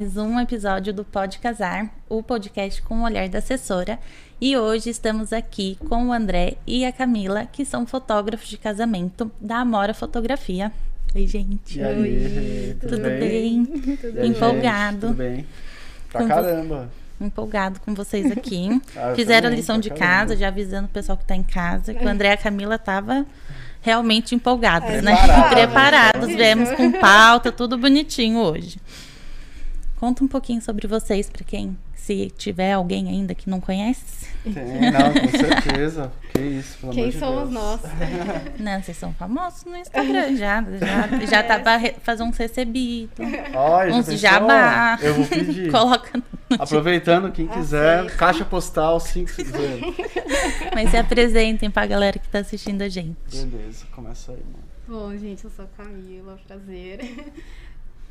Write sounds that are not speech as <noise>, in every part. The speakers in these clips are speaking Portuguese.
mais um episódio do Pode Casar, o podcast com o olhar da assessora. E hoje estamos aqui com o André e a Camila, que são fotógrafos de casamento da Amora Fotografia. Oi, gente. E aí, tudo, tudo bem? <laughs> E aí, Empolgado. gente, Tudo bem? Pra Com caramba. Empolgado com vocês aqui. <laughs> Ah, Fizeram a lição de caramba. casa, já avisando o pessoal que tá em casa, que o André e a Camila tava realmente empolgados, É, né? preparados. Preparados. Viemos com pauta, tudo bonitinho hoje. Conta um pouquinho sobre vocês, para quem, se tiver alguém ainda que não conhece. Tem, não, com certeza. Que isso, pelo Quem amor de somos Deus. nós? <laughs> Não, vocês são famosos no Instagram já. Já, já tá pra fazer uns recebidos. Olha, Uns jabá. Eu vou pedir. <laughs> Coloca. no- Aproveitando, quem quiser, Aceito. caixa postal 550. <laughs> Mas se apresentem pra galera que tá assistindo a gente. Beleza, começa aí, mano. Bom, gente, eu sou a Camila, prazer.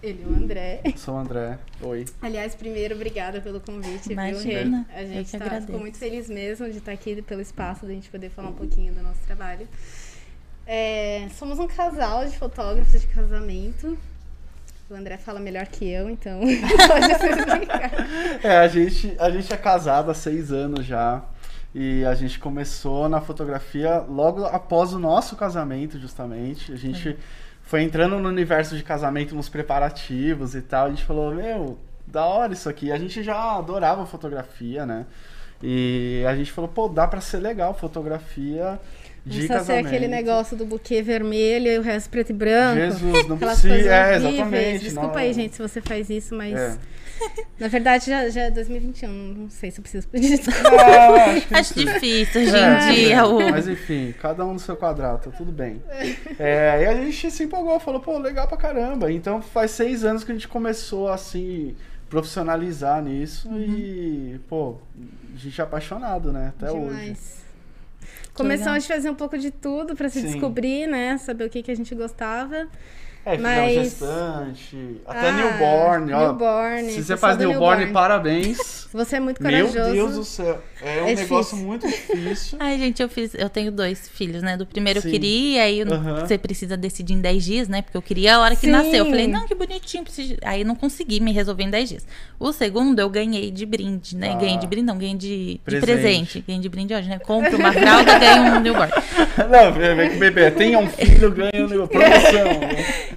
Ele é o André. Sou o André. Oi. Aliás, primeiro, obrigada pelo convite, Imagina, viu? A eu gente tá, ficou muito feliz mesmo de estar aqui pelo espaço, da gente poder falar um pouquinho do nosso trabalho. É, somos um casal de fotógrafos de casamento. O André fala melhor que eu, então <laughs> pode se explicar. É, a gente, a gente é casado há seis anos já. E a gente começou na fotografia logo após o nosso casamento, justamente. A gente foi entrando no universo de casamento nos preparativos e tal. A gente falou, meu, da hora isso aqui. A gente já adorava fotografia, né? E a gente falou, pô, dá pra ser legal fotografia de Não precisa ser casamento. aquele negócio do buquê vermelho e o resto preto e branco. Jesus, não precisa. É, exatamente. Desculpa não. aí, gente, se você faz isso, mas É. <laughs> na verdade já, já é 2021. Não sei se eu preciso pedir <laughs> desculpa. Não, acho que Acho difícil hoje É, em dia. O... Mas enfim, cada um no seu quadrado, tá tudo bem. É, e a gente se empolgou, falou, pô, legal pra caramba. Então faz seis anos que a gente começou assim, profissionalizar nisso Uhum. e, pô, a gente é apaixonado, né? Até hoje. Demais. Começamos a fazer um pouco de tudo pra se Sim. descobrir, né? Saber o que, que a gente gostava. É, Mas- gestante, até Ah, newborn, ó. newborn, Se você faz newborn, newborn. parabéns. <laughs> Você é muito Meu corajoso. Deus do céu. É um É negócio difícil. muito difícil. <laughs> Ai, gente, eu fiz. Eu tenho dois filhos, né? Do primeiro Sim. eu queria, aí você precisa decidir em 10 dias, né? Porque eu queria a hora que Sim. nasceu. Eu falei, não, que bonitinho. Preciso... Aí não consegui me resolver em 10 dias. O segundo eu ganhei de brinde, né? Ah. Ganhei de brinde, não, ganhei de de presente. Presente. Ganhei de brinde hoje, né? Compro uma fralda, ganho um newborn. <laughs> Não, vem vem com o bebê. Tenha um filho, ganha uma promoção.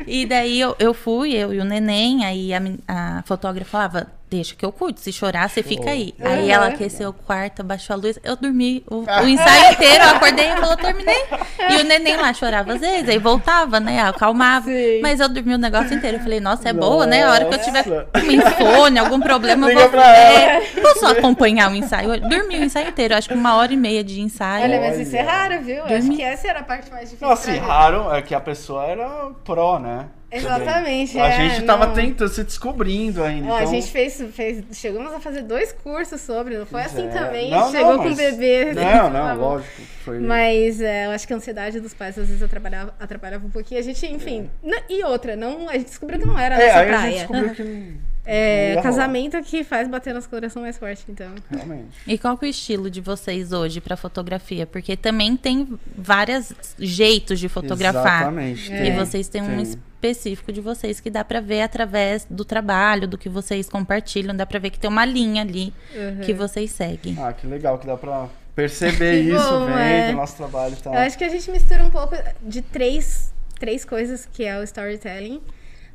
E daí eu, eu fui, eu e o neném, aí a, a fotógrafa falava, deixa que eu cuido, se chorar, você fica aí. Aí ela aqueceu o quarto, abaixou a luz, eu dormi o, o ensaio inteiro, eu acordei e falou, terminei. E o neném lá chorava às vezes, aí voltava, né, acalmava. Sim. Mas eu dormi o negócio inteiro, eu falei, nossa, é boa, né, a hora que eu tiver Nossa. com insônia, algum problema, eu Liga vou... pra É, posso acompanhar o ensaio? Eu dormi o ensaio inteiro, acho que uma hora e meia de ensaio. Olha, mas isso é raro, viu? Acho Dormi. que essa era a parte mais difícil. Não, assim, pra mim. raro é que a pessoa era pró, né? Exatamente, Também. A é, gente tava não. tentando, se descobrindo ainda. Ó, então... A gente fez, fez. Chegamos a fazer dois cursos sobre, não foi Pois assim é. também. Não, chegou não, com o mas- bebê. Não, tá não, lógico. Foi... Mas é, eu acho que a ansiedade dos pais às vezes atrapalhava, atrapalhava um pouquinho. A gente, enfim. n- E outra, não, a gente descobriu que não era a É, nossa aí a gente praia. descobriu que <laughs> não É, casamento que faz bater nosso coração mais forte, então. realmente. E qual que é o estilo de vocês hoje para fotografia? Porque também tem vários jeitos de fotografar. Exatamente. É. E vocês têm um tem. Específico de vocês que dá pra ver através do trabalho, do que vocês compartilham, dá pra ver que tem uma linha ali Uhum. que vocês seguem. Ah, que legal que dá pra perceber <laughs> Que isso, bom, vendo é. o nosso trabalho e tal. Eu acho que a gente mistura um pouco de três, três coisas que é o storytelling.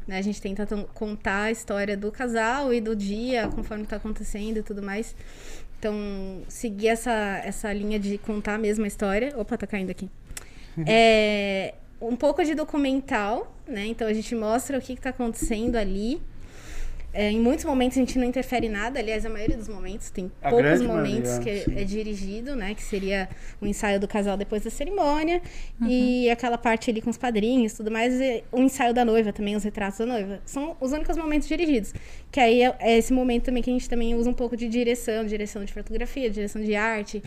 Né? A gente tenta contar a história do casal e do dia, conforme tá acontecendo e tudo mais. Então, seguir essa, essa linha de contar a mesma história. Opa, tá caindo aqui. <laughs> É, um pouco de documental, né? Então a gente mostra o que, que tá acontecendo ali. É, em muitos momentos a gente não interfere em nada, aliás, a maioria dos momentos, tem A poucos momentos maioria, que sim. é dirigido, né? Que seria o ensaio do casal depois da cerimônia. E aquela parte ali com os padrinhos e tudo mais. E o ensaio da noiva também, os retratos da noiva. São os únicos momentos dirigidos. Que aí é, é esse momento também que a gente também usa um pouco de direção, direção de fotografia, direção de arte,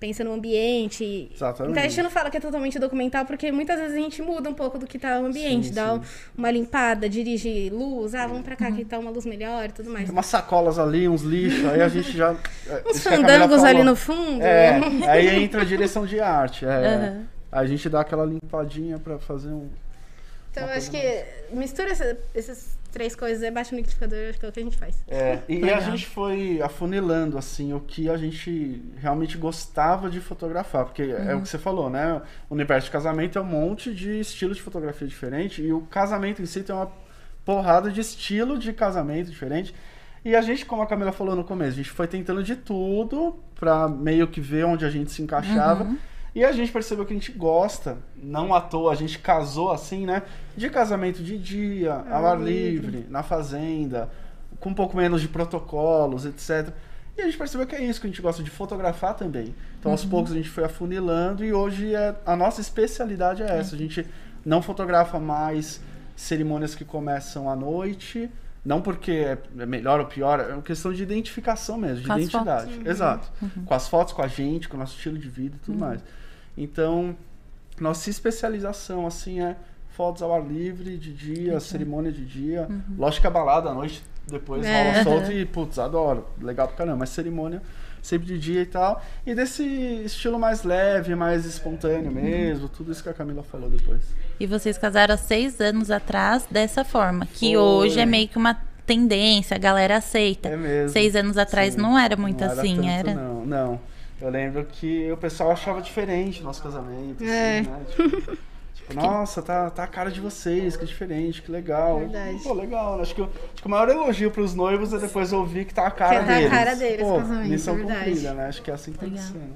pensa no ambiente. Exatamente. Então a gente não fala que é totalmente documental, porque muitas vezes a gente muda um pouco do que tá o ambiente, Sim, dá sim. uma limpada, dirige luz, ah, vamos pra cá que tá uma luz melhor e tudo mais. Tem umas sacolas ali, uns lixos, aí a gente já. Uns a Camila fandangos ali no fundo. É, aí entra a direção de arte. É, Aham. A gente dá aquela limpadinha pra fazer um. Então eu acho que mistura esses três coisas, é baixa no liquidificador, acho que é o que a gente faz. É, e a gente foi afunilando, assim, o que a gente realmente gostava de fotografar. Porque é Uhum. o que você falou, né? O universo de casamento é um monte de estilo de fotografia diferente. E o casamento em si tem uma porrada de estilo de casamento diferente. E a gente, como a Camila falou no começo, a gente foi tentando de tudo pra meio que ver onde a gente se encaixava. Uhum. E a gente percebeu que a gente gosta, não à toa, a gente casou assim, né? De casamento de dia, ao ar livre, na fazenda, com um pouco menos de protocolos, etc. E a gente percebeu que é isso, que a gente gosta de fotografar também. Então, aos poucos, a gente foi afunilando e hoje é, a nossa especialidade é essa. A gente não fotografa mais cerimônias que começam à noite, não porque é é melhor ou pior, é uma questão de identificação mesmo, de Com identidade. fotos. Exato. Com as fotos, com a gente, com o nosso estilo de vida e tudo mais. Então, nossa especialização, assim, é fotos ao ar livre, de dia, cerimônia de dia. Lógico que a balada à noite, depois É. rola solto e, putz, adoro. Legal pra caramba. Mas cerimônia sempre de dia e tal. E desse estilo mais leve, mais espontâneo mesmo. Tudo isso que a Camila falou depois. E vocês casaram há seis anos atrás dessa forma, que Foi. hoje é meio que uma tendência, a galera aceita. É mesmo. Seis anos atrás Sim. não era muito Não assim, tanto, era. Não, não. Eu lembro que o pessoal achava diferente o nosso casamento. assim, É. né? Tipo, <laughs> tipo, nossa, tá, tá a cara de vocês, que diferente, que legal. Verdade. Pô, legal. né? Acho que, o- acho que o maior elogio pros noivos é depois ouvir que tá a cara Que tá a deles. cara deles, Pô, casamento, missão verdade. cumprida, né? Acho que é assim que tem que ser. né?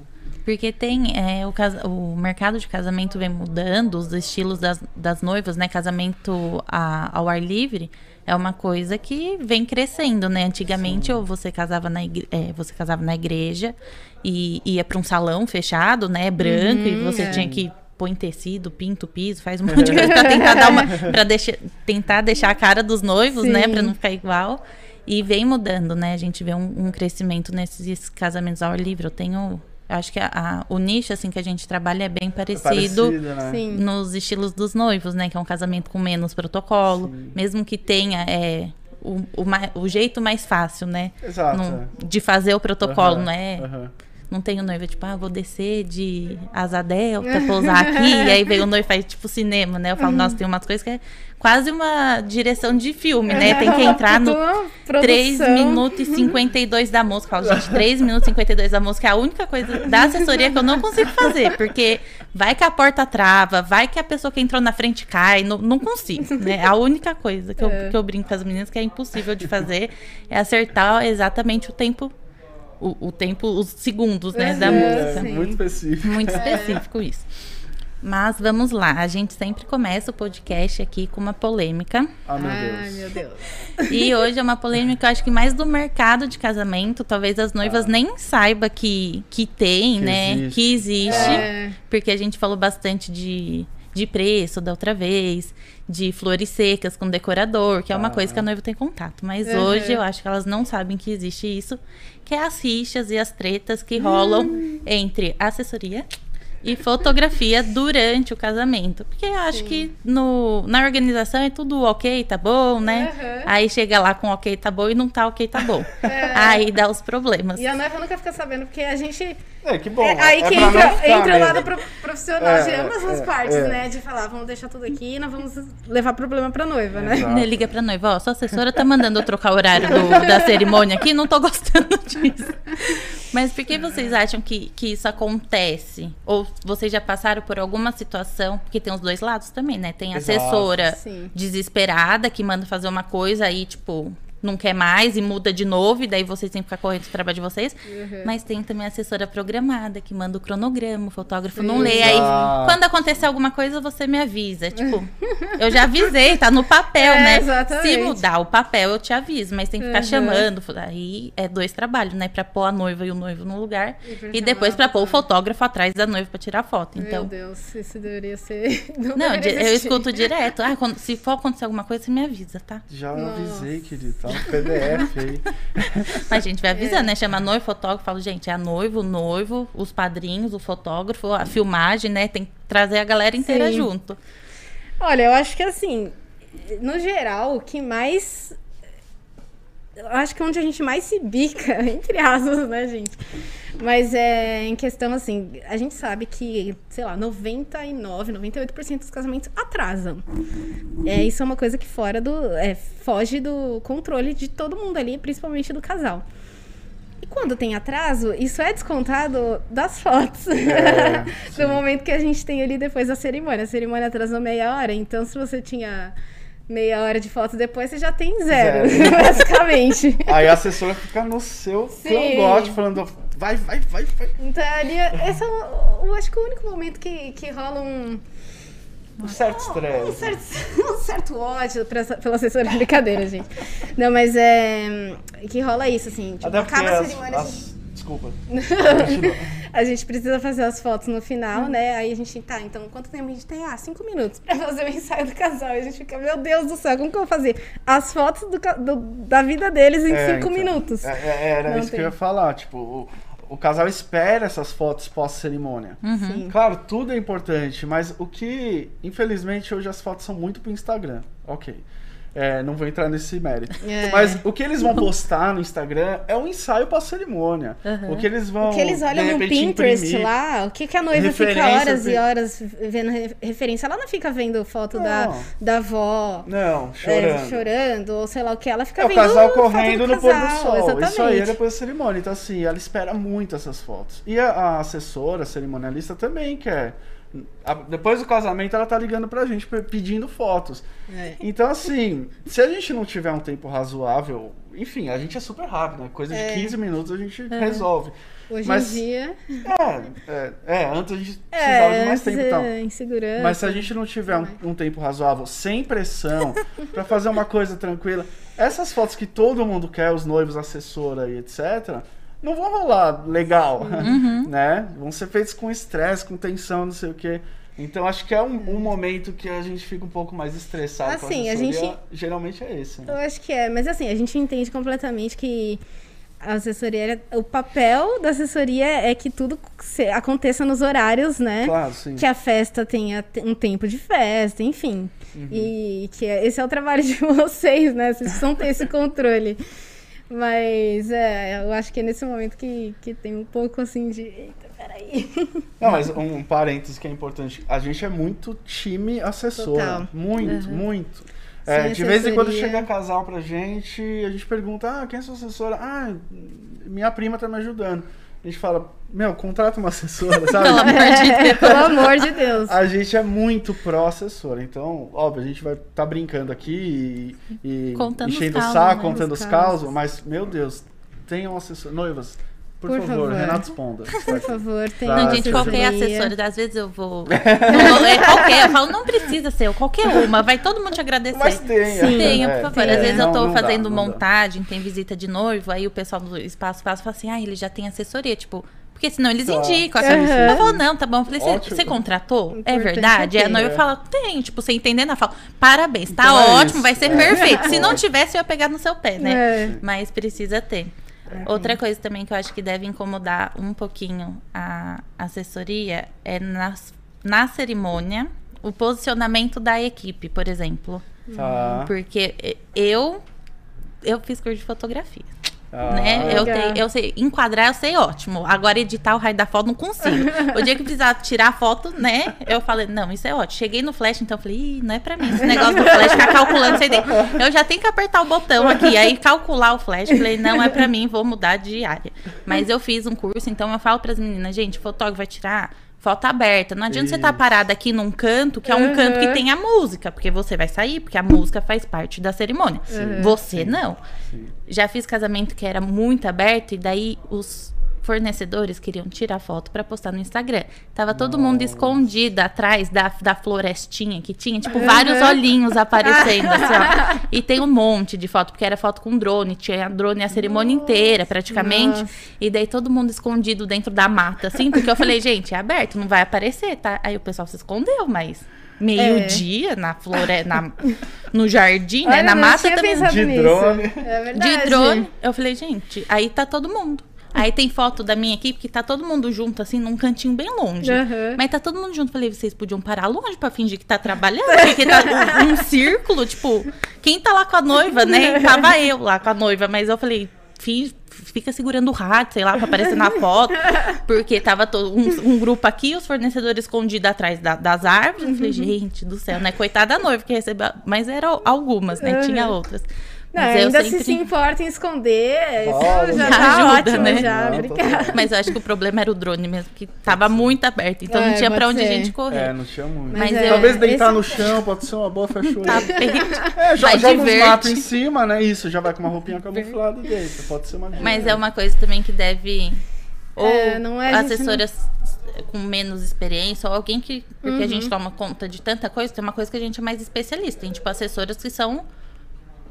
Porque tem é, o, casa- o mercado de casamento vem mudando, os estilos das, das noivas, né? Casamento a- ao ar livre é uma coisa que vem crescendo, né? Antigamente ou você casava na igre- é, você casava na igreja e ia para um salão fechado, né? Branco e você é. tinha que põe tecido, pinta o piso, faz um <laughs> monte de coisa para tentar dar uma para deixar tentar deixar a cara dos noivos, né, Sim. para não ficar igual. E vem mudando, né? A gente vê um, um crescimento nesses casamentos ao ar livre. Eu tenho, acho que a- a- o nicho assim que a gente trabalha é bem É parecido, né? Sim. nos estilos dos noivos, né? Que é um casamento com menos protocolo, Sim. mesmo que tenha é, o, o, o jeito mais fácil, né? Exato. Não- de fazer o protocolo, Aham, não é? Não tem o noivo, tipo, ah, vou descer de asa delta, pousar aqui, e aí vem o noivo e faz tipo cinema, né? Eu falo, nossa, tem umas coisas que é quase uma direção de filme, né? Tem que entrar no Tudo uma 3 produção. minutos e 52 da música. Eu falo, gente, 3 minutos e 52 da música é a única coisa da assessoria que eu não consigo fazer, porque vai que a porta trava, vai que a pessoa que entrou na frente cai, não, não consigo, né? A única coisa que eu, É. que eu brinco com as meninas que é impossível de fazer é acertar exatamente o tempo, o, o tempo, os segundos, né, da Uhum. música. É, Sim. muito específico. Muito específico isso. Mas vamos lá, a gente sempre começa o podcast aqui com uma polêmica. Ah, meu Ai, Deus. meu Deus. E hoje é uma polêmica, eu acho que mais do mercado de casamento. Talvez as noivas nem saibam que, que tem, Ah. Que né? existe. Que existe. É. Porque a gente falou bastante de, de preço da outra vez, de flores secas com decorador, que é uma Ah. coisa que a noiva tem contato. Mas Uhum. hoje eu acho que elas não sabem que existe isso, que é as rixas e as tretas que rolam Hum. entre assessoria e fotografia durante o casamento. Porque eu acho que no, na organização é tudo ok, tá bom, né? Uhum. Aí chega lá com ok, tá bom e não tá ok, tá bom. <laughs> Aí dá os problemas. É. E a noiva nunca fica sabendo, porque a gente. É, que bom. é aí é que entra, entra o lado pro- profissional de É, ambas as é, partes, é. né? De falar, vamos deixar tudo aqui e não vamos levar problema pra noiva, né? Exato. <laughs> Né, Liga pra noiva, ó, sua assessora tá mandando eu trocar o horário do- da cerimônia aqui, não tô gostando <laughs> disso. Mas por que vocês acham que, que isso acontece? Ou vocês já passaram por alguma situação? Porque tem os dois lados também, né? Tem a Exato. assessora Sim. desesperada que manda fazer uma coisa aí, tipo, não quer mais e muda de novo, e daí vocês têm que ficar correndo do trabalho de vocês. Uhum. Mas tem também a assessora programada que manda o cronograma, o fotógrafo não lê. Aí, quando acontecer alguma coisa, você me avisa. Tipo, eu já avisei, tá no papel, <laughs> É, né? exatamente. Se mudar o papel, eu te aviso, mas tem que ficar Uhum. chamando. Aí é dois trabalhos, né? Pra pôr a noiva e o noivo no lugar. E E depois pra pôr o fotógrafo atrás da noiva pra tirar foto. Meu Então. Deus, isso deveria ser. <laughs> Não, Não, deveria eu escuto direto. Ah, quando- se for acontecer alguma coisa, você me avisa, tá? Já Nossa. avisei, querido. Tá PDF aí. <laughs> Mas a gente vai avisando, né? Chama noivo, fotógrafo, falo, gente, é a noivo, o noivo, os padrinhos, o fotógrafo, a filmagem, né? Tem que trazer a galera inteira Sim. junto. Olha, eu acho que assim, no geral, o que mais. Acho que é onde a gente mais se bica, <laughs> entre aspas, né, gente? Mas é em questão assim, a gente sabe que, sei lá, 99, 98% dos casamentos atrasam. É, isso é uma coisa que fora do. É, foge do controle de todo mundo ali, principalmente do casal. E quando tem atraso, isso é descontado das fotos. É, <laughs> do momento que a gente tem ali depois da cerimônia. A cerimônia atrasou meia hora, então se você tinha meia hora de foto depois, você já tem zero, Zero. <laughs> basicamente. Aí a assessora fica no seu cangote falando, vai, vai, vai, vai. Então, ali, esse é o, o- acho que o único momento que, que rola um, Um certo um, estresse. certo, <laughs> um certo ódio pra, pela assessora. Brincadeira, gente. Não, mas é. Que rola isso, assim. Tipo, Até acaba a as, cerimônia. assim, as- Desculpa. <laughs> A gente precisa fazer as fotos no final, né? Aí a gente, tá, então quanto tempo a gente tem? Ah, cinco minutos pra fazer o ensaio do casal. E a gente fica, meu Deus do céu, como que eu vou fazer? As fotos do do- da vida deles em É, cinco então. minutos. É, é, era Não isso que tem. eu ia falar. Tipo, o, o casal espera essas fotos pós-cerimônia. Sim. Claro, tudo é importante, mas o que, infelizmente, hoje as fotos são muito pro Instagram. Ok. É, não vou entrar nesse mérito. É. Mas o que eles vão postar no Instagram é um ensaio pós-cerimônia. Uhum. O que eles vão. O que eles olham no Pinterest imprimir. lá, o que, que a noiva fica horas e horas vendo re- referência. Ela não fica vendo foto da, Não. da avó Não, é, chorando. chorando, ou sei lá o que. Ela fica É o vendo casal foto correndo do no pôr do casal, sol. Exatamente. Isso aí é depois da cerimônia. Então, assim, ela espera muito essas fotos. E a, a assessora, a cerimonialista, também quer. Depois do casamento, ela tá ligando pra gente pe- pedindo fotos. É. Então, assim, se a gente não tiver um tempo razoável, enfim, a gente é super rápido, né? Coisa É. de 15 minutos a gente resolve. Hoje Mas- em dia. É, é, é, antes a gente precisava de mais tempo e tal. é, insegurança. Mas se a gente não tiver um, um tempo razoável, sem pressão, <laughs> pra fazer uma coisa tranquila, essas fotos que todo mundo quer, os noivos, assessora e etc., não vão rolar legal, <laughs> né? Vão ser feitos com estresse, com tensão, não sei o quê. Então acho que é um, um momento que a gente fica um pouco mais estressado. Assim, a gente- Geralmente é esse, Eu né? acho que é, mas assim, a gente entende completamente que a assessoria, o papel da assessoria é que tudo aconteça nos horários, né? Claro, sim. Que a festa tenha te- um tempo de festa, enfim. Uhum. E que é- esse é o trabalho de <laughs> vocês, né? Vocês precisam ter esse controle. Mas é, eu acho que é nesse momento que, que tem um pouco assim de. Eita, peraí. <laughs> Não, mas um parênteses que é importante. A gente é muito time assessora. Total. Muito, muito. É, de vez em quando assessoria. chega casal pra gente, a gente pergunta, ah, quem é sua assessora? Ah, minha prima tá me ajudando. A gente fala, meu, contrata uma assessora, <laughs> Pelo sabe? amor de Deus. Pelo amor de Deus. A gente é muito pró-assessora, então, óbvio, a gente vai estar tá brincando aqui e, e enchendo o saco, né? contando Os os causos. causos, mas, meu Deus, tenham assessor. Noivas, por, Por favor, favor. Renato Sponda. <laughs> Por favor, tem Não, Não, gente, qualquer assessoria. assessora, às vezes eu vou. <laughs> eu vou- é qualquer, eu falo, não precisa ser, eu, qualquer uma, vai todo mundo te agradecer. Mas tenha. Sim. Tenha, é, por favor. tenha. Às vezes eu Não, tô não dá, fazendo não dá. montagem, tem visita de noivo, aí o pessoal do Espaço Espaço fala assim, ah, ele já tem assessoria, tipo, porque senão eles Tá. indicam. Sim, Uhum. sim, Eu sim. falo, não, tá bom. Eu falei, "Você- contratou? É Importante verdade? é Aí a noiva ter. fala, tem, tipo, você entendendo, ela fala, parabéns, tá Então é ótimo, isso. vai ser É. perfeito. Se não <laughs> tivesse, eu ia pegar no seu pé, né? É. Mas precisa ter. Outra coisa também que eu acho que deve incomodar um pouquinho a assessoria é nas, na cerimônia o posicionamento da equipe, por exemplo. Tá. Porque eu eu fiz curso de fotografia, Ah, né? Eu, eu sei enquadrar, eu sei ótimo. Agora editar o raio da foto não consigo. O dia que precisar tirar a foto, né? Eu falei, não, isso é ótimo. Cheguei no flash, então eu falei, Ih, não é pra mim esse negócio do flash, ficar calculando CD. Eu já tenho que apertar o botão aqui, aí calcular o flash. Falei, não é pra mim, vou mudar de área. Mas eu fiz um curso, então eu falo pras meninas, gente, fotógrafo vai tirar foto aberta. Não adianta você estar Isso. parada aqui num canto, que é um Uhum. canto que tem a música, porque você vai sair, porque a música faz parte da cerimônia. Você não. Sim. Já fiz casamento que era muito aberto e daí os fornecedores queriam tirar foto pra postar no Instagram. Tava todo mundo Nossa. escondido atrás da, da florestinha que tinha, tipo, vários olhinhos aparecendo, assim, ó. <laughs> E tem um monte de foto, porque era foto com drone, tinha drone a cerimônia inteira, praticamente. Nossa. E daí todo mundo escondido dentro da mata, assim, porque eu falei, gente, é aberto, não vai aparecer, tá? Aí o pessoal se escondeu, mas meio-dia na flore... na, no jardim, né? Olha, Na eu não mata tinha também. De nisso. drone. É verdade. De drone. Eu falei, gente, aí tá todo mundo. Aí tem foto da minha equipe que tá todo mundo junto, assim, num cantinho bem longe. Aham. Mas tá todo mundo junto. Falei, vocês podiam parar longe pra fingir que tá trabalhando? Porque tá <laughs> um, um círculo, tipo, quem tá lá com a noiva, né? Tava eu lá com a noiva, mas eu falei, fi- fica segurando o rádio, sei lá, pra aparecer na foto. Porque tava todo um, um grupo aqui, os fornecedores escondidos atrás da- das árvores. Eu falei, gente do céu, né? Coitada da noiva que recebeu. Mas eram algumas, né? Tinha outras. Não, Mas eu ainda sempre- se se importa em esconder, isso já já tá ajuda, ótimo, né? já. Não, Obrigada. Mas eu acho que o problema era o drone mesmo, que tava muito aberto. Então não É, tinha pra onde a ser. gente correr. É, não tinha muito. Mas Mas eu- Talvez deitar esse- no chão pode ser uma boa, fechou aí. Tapete. É, jo- Vai, joga uns diverte. matos em cima, né? Isso, já vai com uma roupinha camuflada e deita. Pode ser uma dica. Mas é uma coisa também que deve. Ou É, não é, a assessoras com menos experiência, ou alguém que. Porque a Uhum. gente toma conta de tanta coisa, tem uma coisa que a gente é mais especialista. Tem, tipo, assessoras que são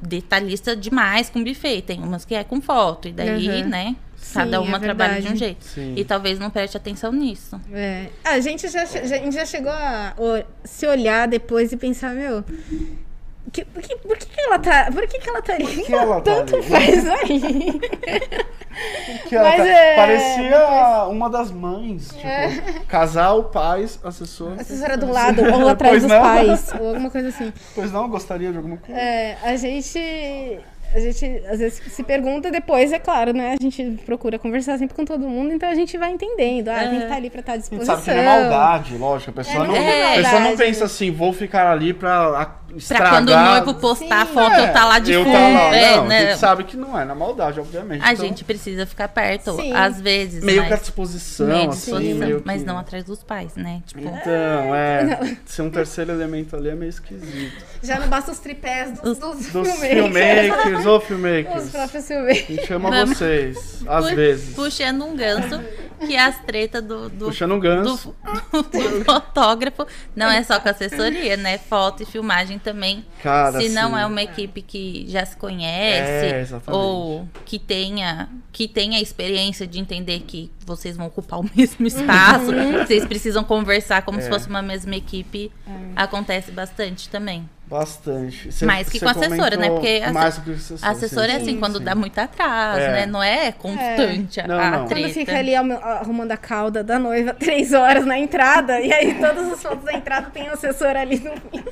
detalhistas demais com buffet. Tem umas que é com foto. E daí, Uhum. né? Sim, Cada uma é trabalha de um jeito. Sim. E talvez não preste atenção nisso. É. A gente já, já- a gente já chegou a se olhar depois e pensar, meu. Que, por, que, por que que ela tá. Por que, que ela tá ali? que ela tá Tanto ali? faz <laughs> aí. <laughs> Que ela é- Parecia uma das mães. Tipo, <laughs> casal, pais, assessor. Assessora do lado, <laughs> ou atrás Pois dos não? pais, ou alguma coisa assim. Pois não, gostaria de alguma coisa? É, a gente. A gente às vezes se pergunta depois, é claro, né? A gente procura conversar sempre com todo mundo, então a gente vai entendendo. Ah, tem que estar ali pra estar à A gente disposição. sabe que não é maldade, lógico. A pessoa, É, não, não é a pessoa não pensa assim, vou ficar ali pra a- Pra estragar. quando o noivo postar a foto, eu tá lá de fundo. tá lá. é, não, a né? gente sabe que não é na maldade, obviamente. A Então, gente precisa ficar perto, Sim. às vezes. meio mas... que à disposição, meio assim, disposição, meio mas que- não atrás dos pais, né? Tipo, Então, é. <laughs> Ser um terceiro elemento ali é meio esquisito. Já não basta os tripés dos, dos, Dos filmmakers. filmmakers ou Os filmmakers. próprios A filmmakers. gente chama Vamos. vocês, às pu- vezes. puxando um ganso, que é as tretas do, do, Puxando um do, ganso. <laughs> do fotógrafo. Não é só com assessoria, né? Foto e filmagem também. Cara, Se não é uma equipe que já se É, conhece exatamente. ou que tenha que tenha a experiência de entender que vocês vão ocupar o <laughs> mesmo espaço, vocês precisam conversar como se É. fosse uma mesma equipe, acontece bastante também. Bastante. Cê- Mais que com assessora, né? Porque a- mais que assessora. A assessora é sim, assim, sim, quando sim. dá muito atraso, É. né? Não é constante a- Não, a não. treta. Quando fica ali arruma- arrumando a cauda da noiva três horas na entrada, e aí todas as fotos da entrada tem um assessor ali no fim.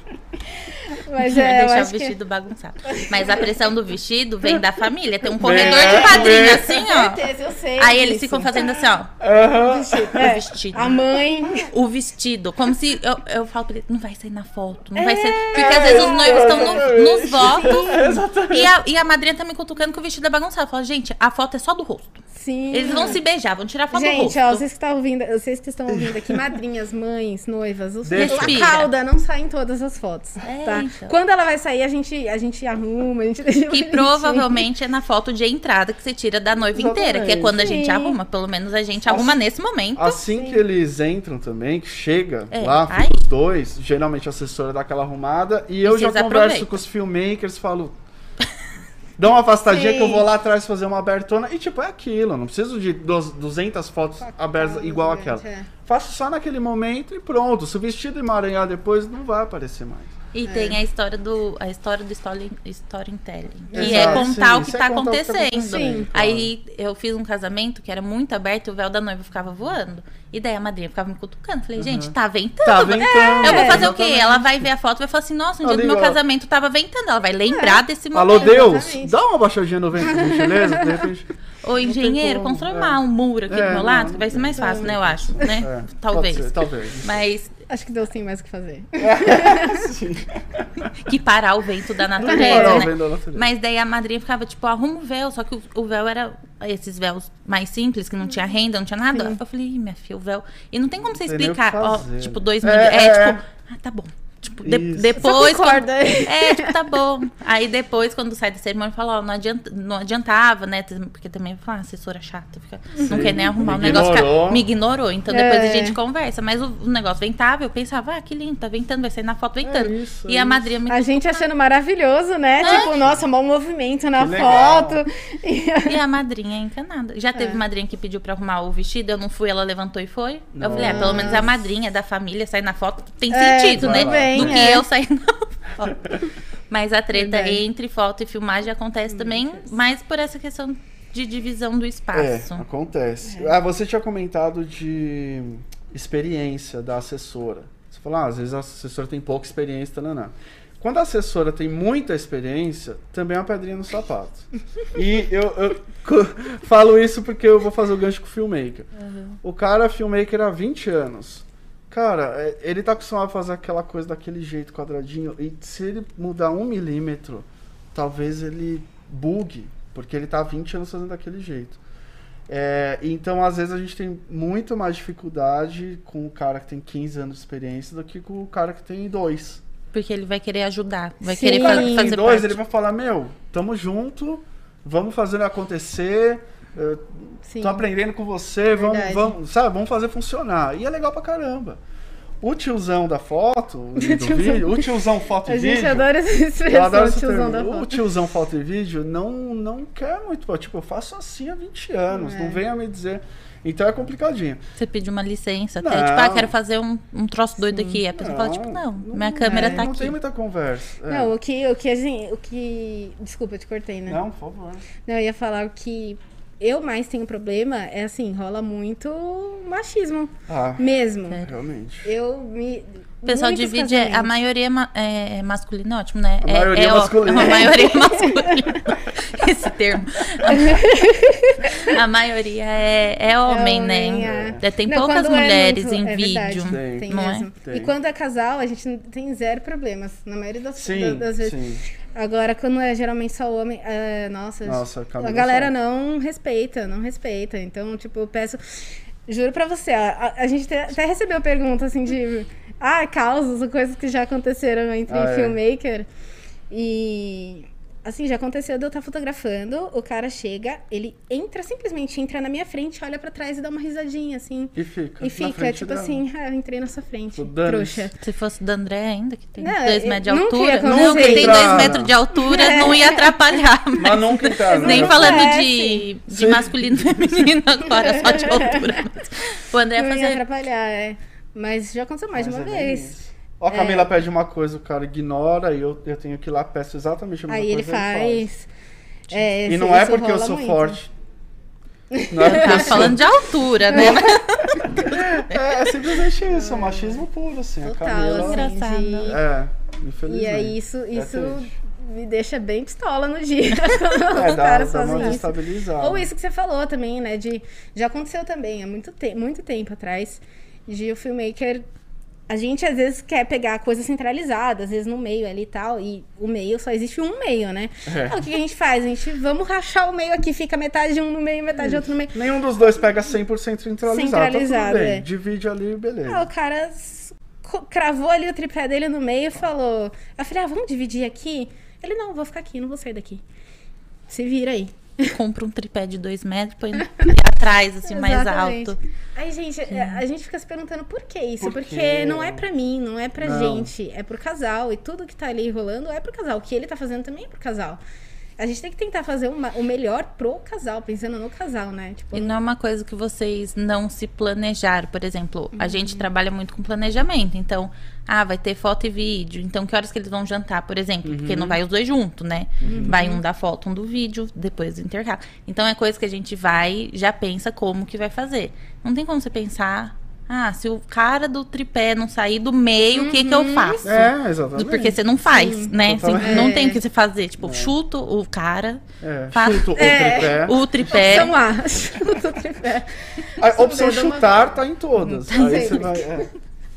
<laughs> Mas <laughs> é, eu deixar o acho que... vestido bagunçado. Mas a pressão do vestido vem da família. Tem um corredor é, de padrinho, assim, ó. certeza, eu sei. Aí eles ficam fazendo assim, ó. Aham. É, o vestido. A mãe. O vestido. Como se. Eu, eu falo pra ele, não vai sair na foto. Não vai É. ser. Porque às vezes os noivos estão no- nos votos. <laughs> Exatamente. E a, e a madrinha tá me cutucando que o vestido é bagunçado. Eu falo, gente, a foto é só do rosto. Sim. Eles vão se beijar, vão tirar a foto do Gente, rosto. ó, vocês que estão ouvindo, vocês que estão ouvindo aqui, madrinhas, mães, noivas, os, a cauda não sai em todas as fotos, É, tá? então. Quando ela vai sair, a gente, a gente arruma, a gente deixa Que bonitinho. provavelmente é na foto de entrada que você tira da noiva inteira, que é Exatamente. quando a gente Sim. arruma. Pelo menos a gente arruma nesse momento. Assim que eles entram também, que chega É, lá, os dois, geralmente a assessora dá aquela arrumada, e eu já converso aproveitam. com os filmmakers, falo. Dá uma afastadinha Sim. que eu vou lá atrás fazer uma abertona. E tipo, é aquilo. Não preciso de dos- 200 fotos abertas igual aquela. É. Faço só naquele momento e pronto. Se o vestido emaranhar depois, não vai aparecer mais. E tem a história do a história do story, storytelling, que Exato, é contar sim, o que isso é tá contar o que tá acontecendo. Sim. claro. Aí eu fiz um casamento que era muito aberto, e o véu da noiva ficava voando. E daí a madrinha ficava me cutucando. Falei, gente, tá ventando. Tá ventando. Eu vou fazer o quê? Ela vai ver a foto e vai falar assim: nossa, um dia do meu casamento tava ventando. Ela vai lembrar desse momento. Alô, Deus, Exatamente. dá uma baixadinha no vento, <laughs> gentileza, de repente. Ô, engenheiro, é. um muro aqui É, do meu lado, não, que vai ser mais fácil, né? Eu acho, né? É, Talvez. pode ser, talvez. Mas Acho que Deus tem mais o que fazer. Sim. <laughs> que parar o vento da Parar natureza, o né? vento da natureza. Mas daí a madrinha ficava, tipo, arruma o véu. Só que o, o véu era esses véus mais simples, que não tinha renda, não tinha nada. Eu falei, minha filha, o véu. E não tem como você explicar, ó, tipo, dois É, mil. É, é. tipo, ah, tá bom. Tipo, de- depois. Quando- concorda. é, tipo, tá bom. Aí depois, quando sai da cerimônia, fala, ó, não, adianta, não adiantava, né? Porque também, fala, ah, assessora chata, fica, não quer nem arrumar o negócio. fica- me ignorou. Então depois a É. gente conversa. Mas o, o negócio ventava, eu pensava, ah, que lindo, tá ventando, vai sair na foto ventando. É isso, e é a madrinha me A gente achando maravilhoso, né? Tipo, nossa, bom movimento na foto. E- E a madrinha é encanada. Já teve madrinha que pediu pra arrumar o vestido, eu não fui, ela levantou e foi. Eu falei, é, pelo menos a madrinha da família sair na foto tem É, sentido, né? tudo bem, Do que é. eu sair na foto. Mas a treta Verdade. entre foto e filmagem acontece também, mais por essa questão de divisão do É, espaço. acontece. Ah, você tinha comentado de experiência da assessora. Você falou, ah, às vezes a assessora tem pouca experiência, tananã. quando a assessora tem muita experiência, também é uma pedrinha no sapato. e eu, eu <laughs> falo isso porque eu vou fazer o gancho com o filmmaker. O cara é filmmaker há 20 anos. Cara, é- ele tá acostumado a fazer aquela coisa daquele jeito, quadradinho. E se ele mudar um milímetro, talvez ele bugue. Porque ele tá há 20 anos fazendo daquele jeito. É, então, às vezes, a gente tem muito mais dificuldade com o cara que tem 15 anos de experiência do que com o cara que tem dois. Porque ele vai querer ajudar, vai Sim. querer fa- tem fazer dois, parte. ele vai falar, meu, tamo junto, vamos fazer acontecer, eu Sim. tô aprendendo com você, vamos, Verdade. vamos, sabe, vamos fazer funcionar. E é legal pra caramba. O tiozão da foto, <laughs> do tiozão. vídeo, o tiozão foto e A gente vídeo... adora essa expressão, adoro esse tiozão termo. da O foto. tiozão foto e vídeo não, não quer muito. Tipo, eu faço assim há 20 anos. É. Não venha me dizer. Então é complicadinho. Você pede uma licença, até, Não. tipo, ah, quero fazer um, um troço doido aqui. A pessoa fala, tipo, não, minha câmera é, tá Não aqui. tem muita conversa. É. Não, o que, o que a gente. O que. Desculpa, eu te cortei, né? Não, por favor. Não, eu ia falar o que eu mais tenho problema é assim, rola muito machismo. Ah, Mesmo. Sério. realmente. Eu me. O pessoal divide, é- a casamentos. maioria é, ma- é, é masculino, ótimo, né? A é, maioria é ó- masculina. A maioria é masculina. <laughs> Esse termo. A, a maioria é, é homem, homem, né? é. É, Tem Não, poucas é mulheres muito- em é vídeo. verdade, Tem. Tem não é? mesmo. Tem. E quando é casal, a gente tem zero problemas. Na maioria das, Sim, das vezes. sim. Agora, quando é geralmente só homem, é, nossa, Nossa, a a galera sabe. não respeita, não respeita. Então, tipo, eu peço. Juro pra você, a, a- a gente até- até recebeu pergunta assim de. Ah, causas ou coisas que já aconteceram entre Ah, é. filmmaker. E. Assim, já aconteceu de eu estar fotografando, o cara chega, ele entra, simplesmente entra na minha frente, olha pra trás e dá uma risadinha, assim. E fica. E fica, tipo dela. assim, ah, eu entrei na sua frente, Tipo, trouxa. Se fosse do André ainda, que tem Não, dois metros de altura. Não, que tem dois metros de altura, não ia atrapalhar. Mas Mas nunca entrar, né? nem Não falando de, de Sim. masculino e feminino agora, só de altura. <laughs> O André ia Não ia atrapalhar, é. Mas já aconteceu mais Mas de uma é vez. isso. Ó, a Camila pede uma coisa, o cara ignora e eu, eu tenho que ir lá, peço exatamente a mesma Aí ele coisa. faz. É, E isso- não é isso porque eu sou muito. forte. <laughs> Não é porque eu Tá sou... falando de altura, né? <laughs> É, é simplesmente isso, é machismo puro, assim. A Total, Camila... assim, Engraçado. de- É, infelizmente. E aí isso, isso triste. me deixa bem pistola no dia. <laughs> quando É, o cara dá faz isso. Ou isso que você falou também, né? De, já aconteceu também, há muito, te muito tempo atrás, de o filmmaker. A gente às vezes quer pegar coisa centralizada, às vezes no meio ali e tal, e o meio só existe um meio, né? É. Então, o que a gente faz? A gente, vamos rachar o meio aqui, fica metade de um no meio, metade de outro no meio. Nenhum dos dois pega 100% centralizado. Centralizado, tá tudo bem. é. Divide ali, beleza. Ah, o cara cravou ali o tripé dele no meio e falou. Eu falei, ah, vamos dividir aqui? Ele, não, vou ficar aqui, não vou sair daqui. Se vira aí. Compra um tripé de dois metros, põe <laughs> atrás, assim, mais Exatamente. alto. Aí, gente, é, a gente fica se perguntando por que isso? Por Porque não é pra mim, não é pra Não. gente, é pro casal. E tudo que tá ali rolando é pro casal. O que ele tá fazendo também é pro casal. A gente tem que tentar fazer uma- o melhor pro casal, pensando no casal, né? Tipo, E não é uma coisa que vocês não se planejaram. Por exemplo, a Uhum. gente trabalha muito com planejamento. Então, ah, vai ter foto e vídeo. Então, que horas que eles vão jantar, por exemplo? Porque Uhum. não vai os dois juntos, né? Vai um da foto, um do vídeo, depois intercala. Então, é coisa que a gente vai, já pensa como que vai fazer. Não tem como você pensar, ah, se o cara do tripé não sair do meio, o que que eu faço? É, exatamente. Porque você não faz, né? Assim, totalmente. não É. tem o que você fazer. Tipo, chuto o cara, É, Faz- chuto o <laughs> É. tripé. o tripé. Opção A, <laughs> chuta o tripé. A opção chutar tá em todas. Aí você vai. é.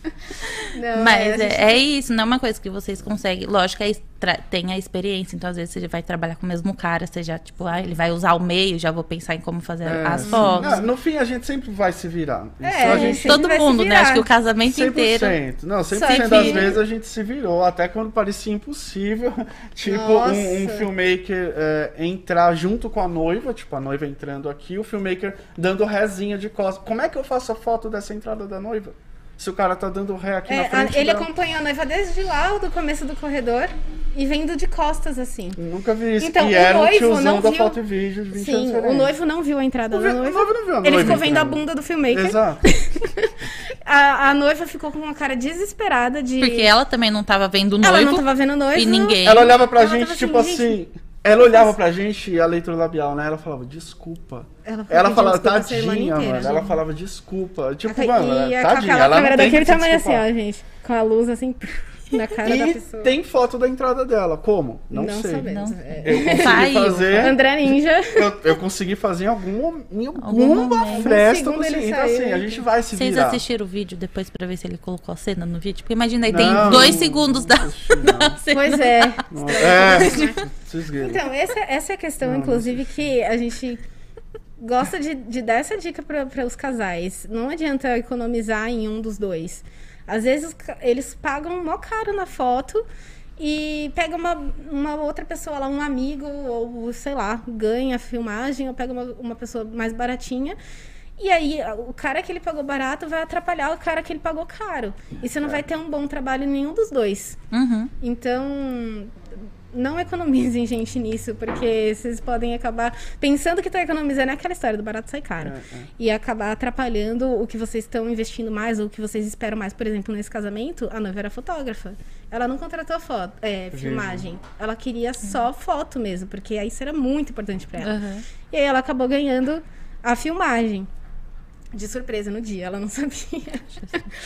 <laughs> Não, Mas a gente- é, é isso, não é uma coisa que vocês conseguem. Lógico, é estra- tem a experiência, então às vezes você vai trabalhar com o mesmo cara, você já, tipo, ah, ele vai usar o meio, já vou pensar em como fazer É, as fotos. Ah, no fim, a gente sempre vai se virar. Isso É, a gente sempre Todo vai se mundo, né? Acho que o casamento 100%. inteiro. Não, 100% Só das que- vezes a gente se virou, até quando parecia impossível. <laughs> tipo, um, um filmmaker é, entrar junto com a noiva, tipo, a noiva entrando aqui, o filmmaker dando rezinha de costas. Como é que eu faço a foto dessa entrada da noiva? Se o cara tá dando ré aqui É, na a- frente ele dela. acompanha a noiva desde lá do começo do corredor e vendo de costas, assim. Nunca vi isso. Então, e o era noivo tiozão não da viu- foto e vídeo de 20 anos Sim, o noivo não viu a entrada O da vi- o noiva. noivo não viu a Ele noiva ficou vendo a bunda do filmmaker. Exato. <laughs> A, a noiva ficou com uma cara desesperada de. Porque ela também não tava vendo o Ela noivo. não tava vendo o noivo. e ninguém. Ela olhava pra Ela gente, tipo assim, assim. Ela olhava pra gente e a leitura labial, né? Ela falava, desculpa. Ela, Ela falava, tadinha, inteira, mano. Ela falava, desculpa. Tipo, A- mano, e a- tadinha. aquela Ela não câmera daquele tamanho assim, ó, gente. Com a luz assim. <laughs> na cara da E pessoa. tem foto da entrada dela. Como? Não, sei. sabemos. Não. É. Eu consegui Saiu. fazer. André Ninja. Eu, eu consegui fazer em algum em Algum alguma momento. festa. Um consegui. Então, assim, a gente vai se Vocês virar. assistiram o vídeo depois pra ver se ele colocou a cena no vídeo? Porque imagina aí, tem Não, dois não segundos da, <laughs> não. da cena. Pois é. Não, É. <laughs> Então, essa, essa é a questão, Não, não inclusive, que a gente gosta de, de dar essa dica para os casais. Não adianta economizar em um dos dois. Às vezes eles pagam mó caro na foto e pega uma, uma outra pessoa lá, um amigo, ou sei lá, ganha a filmagem, ou pega uma, uma pessoa mais baratinha. E aí, o cara que ele pagou barato vai atrapalhar o cara que ele pagou caro. E você não vai ter um bom trabalho em nenhum dos dois. Uhum. Então, não economizem, <laughs> gente, nisso, porque vocês podem acabar pensando que estão economizando é aquela história do barato sai caro. É, é. E acabar atrapalhando o que vocês estão investindo mais ou o que vocês esperam mais. Por exemplo, nesse casamento, a noiva era fotógrafa. Ela não contratou foto, é, filmagem. Ela queria só foto mesmo, porque isso era muito importante para ela. Uhum. E aí ela acabou ganhando a filmagem. De surpresa no dia, ela não <laughs> sabia.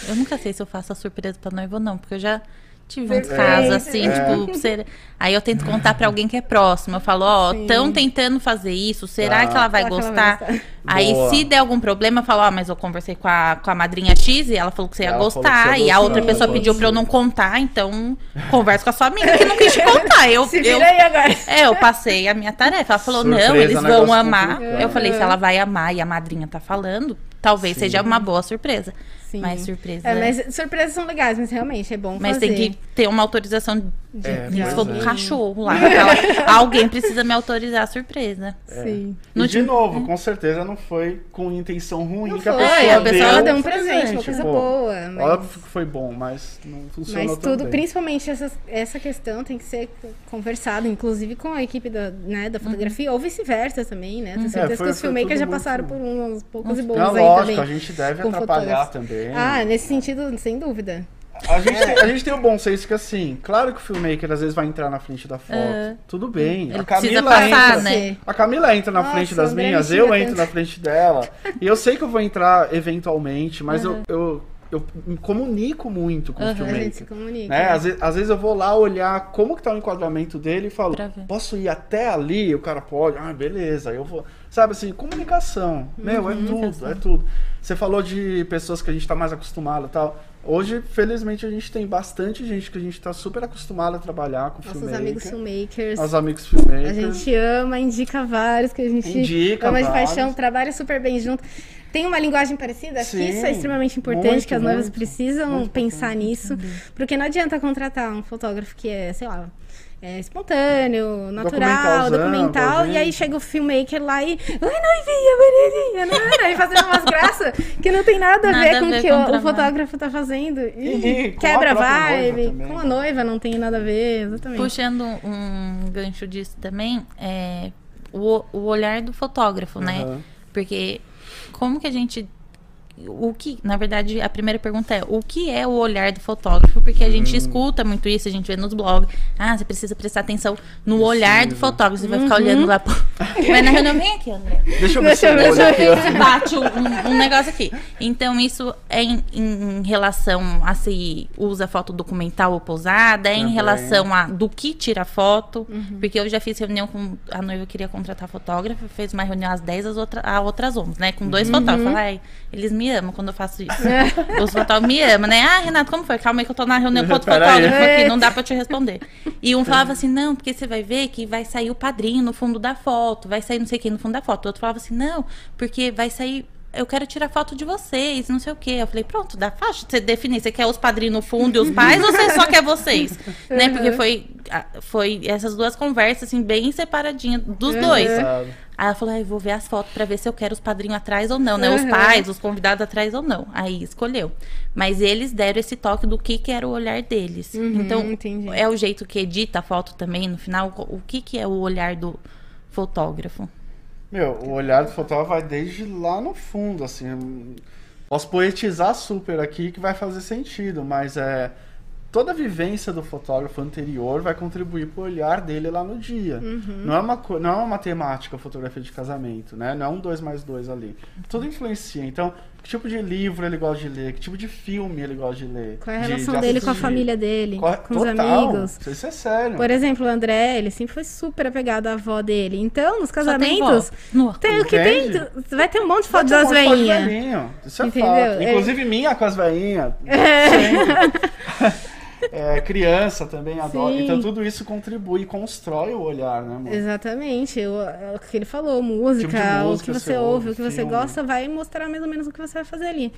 Eu nunca sei se eu faço a surpresa pra noiva ou não, porque eu já tive uns Perfeito. casos assim, É. tipo, <laughs> ser... aí eu tento contar pra alguém que é próximo. Eu falo, ó, Sim. estão tentando fazer isso, será Tá. que ela vai Será que ela gostar? vai gostar? Aí, Boa. se der algum problema, eu falo, ó, mas eu conversei com a, com a madrinha X e ela falou que você ia Ela gostar. você ia e a outra gostar. pessoa pediu pra eu não contar, então conversa com a sua amiga que não quis te contar. Eu, Se eu, aí agora. é, eu passei a minha tarefa. Ela falou, Surpresa, não, eles é um vão amar. complicado. Eu falei, se Uhum. ela vai amar e a madrinha tá falando, talvez Sim. seja uma boa surpresa. Sim. Mas surpresa. É, mas surpresas são legais, mas realmente é bom Mas fazer. tem que ter uma autorização De- É, de for do cachorro lá. <laughs> aquela- alguém precisa me autorizar a surpresa. Sim. E No de novo, com certeza não foi com intenção ruim Não que a foi, pessoa a pessoa deu, deu um presente, uma coisa pô. boa, mas- Óbvio que foi bom, mas não funcionou Mas tudo, bem. principalmente essa, essa questão tem que ser conversado, inclusive com a equipe da, né, da fotografia, ou vice-versa também, né? Tenho certeza É, foi- que os filmmakers já passaram por uns poucos e bons É aí lógico, também. a gente deve com atrapalhar fotógrafos. Ah, nesse sentido, sem dúvida. A gente, tem, a gente tem o bom senso que, assim, claro que o filmmaker às vezes vai entrar na frente da foto. Tudo bem. Ele a Camila passar, entra, né? A Camila entra na Nossa, frente das minhas, eu entro tanto. na frente dela. e eu sei que eu vou entrar eventualmente, mas eu, eu, eu me comunico muito com Uhum. o A filmmaker. gente se comunica. Né? Às, vezes, às vezes eu vou lá olhar como que tá o enquadramento dele e falo, posso ir até ali? O cara pode, ah, beleza, eu vou. Sabe assim, comunicação. Meu, Uhum. é tudo, Comunicação. é tudo. Você falou de pessoas que a gente tá mais acostumado e tal. Hoje, felizmente, a gente tem bastante gente que a gente tá super acostumado a trabalhar com Nossos filmmaker. amigos filmmakers. Nossos amigos filmmakers. A gente ama, indica vários que a gente Indica ama de vários. paixão, trabalha super bem junto. Tem uma linguagem parecida? Acho que Sim, isso é extremamente importante, muito, que as noivas muito, precisam muito pensar nisso. Porque não adianta contratar um fotógrafo que é, sei lá, é espontâneo, natural, documental, e aí gente. chega o filmmaker lá e. Oi, noivinha, bonitinha, <laughs> não, e fazendo umas graças que não tem nada a Nada ver com o que o fotógrafo tá fazendo. E, E- quebra a noiva vibe. Com a noiva não tem nada a ver, exatamente. Puxando um gancho disso também, é o, o olhar do fotógrafo, né? Porque como que a gente. O que, na verdade, a primeira pergunta é: o que é o olhar do fotógrafo? Porque a Hum. gente escuta muito isso, a gente vê nos blogs. Ah, você precisa prestar atenção no olhar do fotógrafo. Você vai ficar olhando lá. Pô. Vai <laughs> na reunião, vem aqui, André. Deixa eu ver Deixa se eu ver eu se ó. bate um, um negócio aqui. Então, isso é em, em relação a se usa foto documental ou pousada, é em relação a do que tira foto. Porque eu já fiz reunião com. A noiva queria contratar fotógrafo, fez uma reunião às 10, as outra, a outras 11, né? Com dois fotógrafos. Falei, ai, eles me amam quando eu faço isso. Os fotógrafos me amam, né? Ah, Renato, como foi? Calma aí que eu tô na reunião com outro fotógrafo aqui, não dá pra te responder. E um falava assim, não, porque você vai ver que vai sair o padrinho no fundo da foto, vai sair não sei quem no fundo da foto. O outro falava assim, não, porque vai sair. Eu quero tirar foto de vocês, não sei o quê. Eu falei, pronto, dá fácil de você definir. Você quer os padrinhos no fundo e os pais ou você só quer vocês? <laughs> né? Porque foi, ah, foi essas duas conversas, assim, bem separadinhas dos dois. Sabe? Aí ela falou, ah, eu vou ver as fotos pra ver se eu quero os padrinhos atrás ou não, né? Os Uhum. pais, os convidados atrás ou não. Aí escolheu. Mas eles deram esse toque do que, que era o olhar deles. Uhum, então, entendi. é o jeito que edita a foto também, no final, o que, que é o olhar do fotógrafo? Meu, o olhar do fotógrafo vai desde lá no fundo, assim. Posso poetizar super aqui que vai fazer sentido, mas é. Toda a vivência do fotógrafo anterior vai contribuir pro olhar dele lá no dia. Não, é uma, não é uma matemática a fotografia de casamento, né? Não é um dois mais dois ali. Tudo influencia. Então, Que tipo de livro ele gosta de ler? Que tipo de filme ele gosta de ler? Qual é a de- relação de dele com a família dele, Qual- com os Total, amigos. Isso é sério. Por exemplo, o André, ele sempre foi super apegado à avó dele. Então, nos casamentos, tem o que tem. Vai ter um monte de um das foto de veinhas. Isso é Entendeu? fato. É. Inclusive minha com as veinhas. <laughs> É, <laughs> criança também adora. Sim. Então tudo isso contribui e constrói o olhar, né, amor? Exatamente, o, é o que ele falou, música, Tipo de o música que você ouve, o que você gosta, vai mostrar mais ou menos o que você vai fazer ali.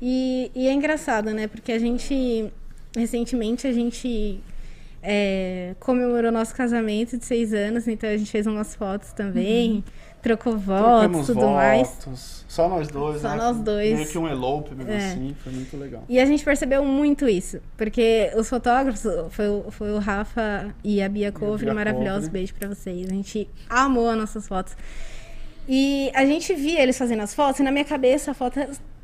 E, e é engraçado, né? Porque a gente, recentemente, a gente é, comemorou nosso casamento de seis anos, então a gente fez umas fotos também, trocou tudo votos, mais. Só nós dois, Só né? nós dois. Meio que um elope mesmo É. assim, foi muito legal. E a gente percebeu muito isso, porque os fotógrafos, foi, o- foi o Rafa e a Bia maravilhosos, Cover. beijo pra vocês. A gente amou as nossas fotos. E a gente via eles fazendo as fotos, e na minha cabeça a foto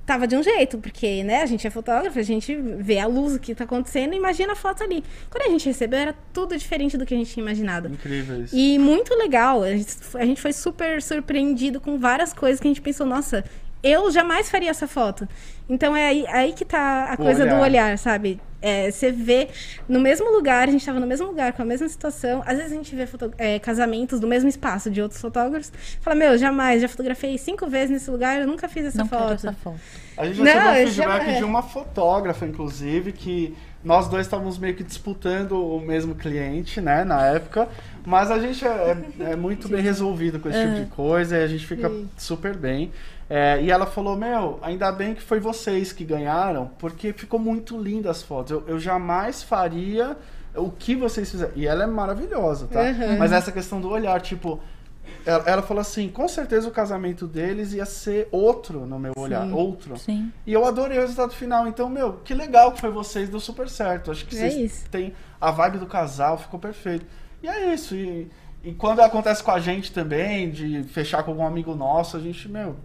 tava de um jeito, porque, né, a gente é fotógrafo, a gente vê a luz, o que tá acontecendo imagina a foto ali. Quando a gente recebeu, era tudo diferente do que a gente tinha imaginado. Incrível isso. E muito legal. A gente, a gente foi super surpreendido com várias coisas que a gente pensou, nossa, eu jamais faria essa foto. Então é aí, aí que tá a O coisa do olhar. olhar, sabe? É, você vê no mesmo lugar, a gente tava no mesmo lugar, com a mesma situação. Às vezes a gente vê foto- é, casamentos no mesmo espaço de outros fotógrafos. Fala, meu, jamais, já fotografei cinco vezes nesse lugar, eu nunca fiz essa Não quero foto. essa foto. A gente recebeu um feedback já- de uma fotógrafa, inclusive, que nós dois estávamos meio que disputando o mesmo cliente, né, na época. Mas a gente é, é- é muito bem resolvido com esse tipo de coisa e a gente fica Sim. super bem. É, e ela falou, meu, ainda bem que foi vocês que ganharam, porque ficou muito linda as fotos. Eu, eu jamais faria o que vocês fizeram. E ela é maravilhosa, tá? Uhum. Mas essa questão do olhar, tipo, ela, ela falou assim, com certeza o casamento deles ia ser outro no meu olhar, outro. Sim. E eu adorei o resultado final. Então, meu, que legal que foi vocês, deu super certo. Acho que É vocês isso. têm a vibe do casal, ficou perfeito. E é isso. E, e quando acontece com a gente também, de fechar com algum amigo nosso, a gente, meu,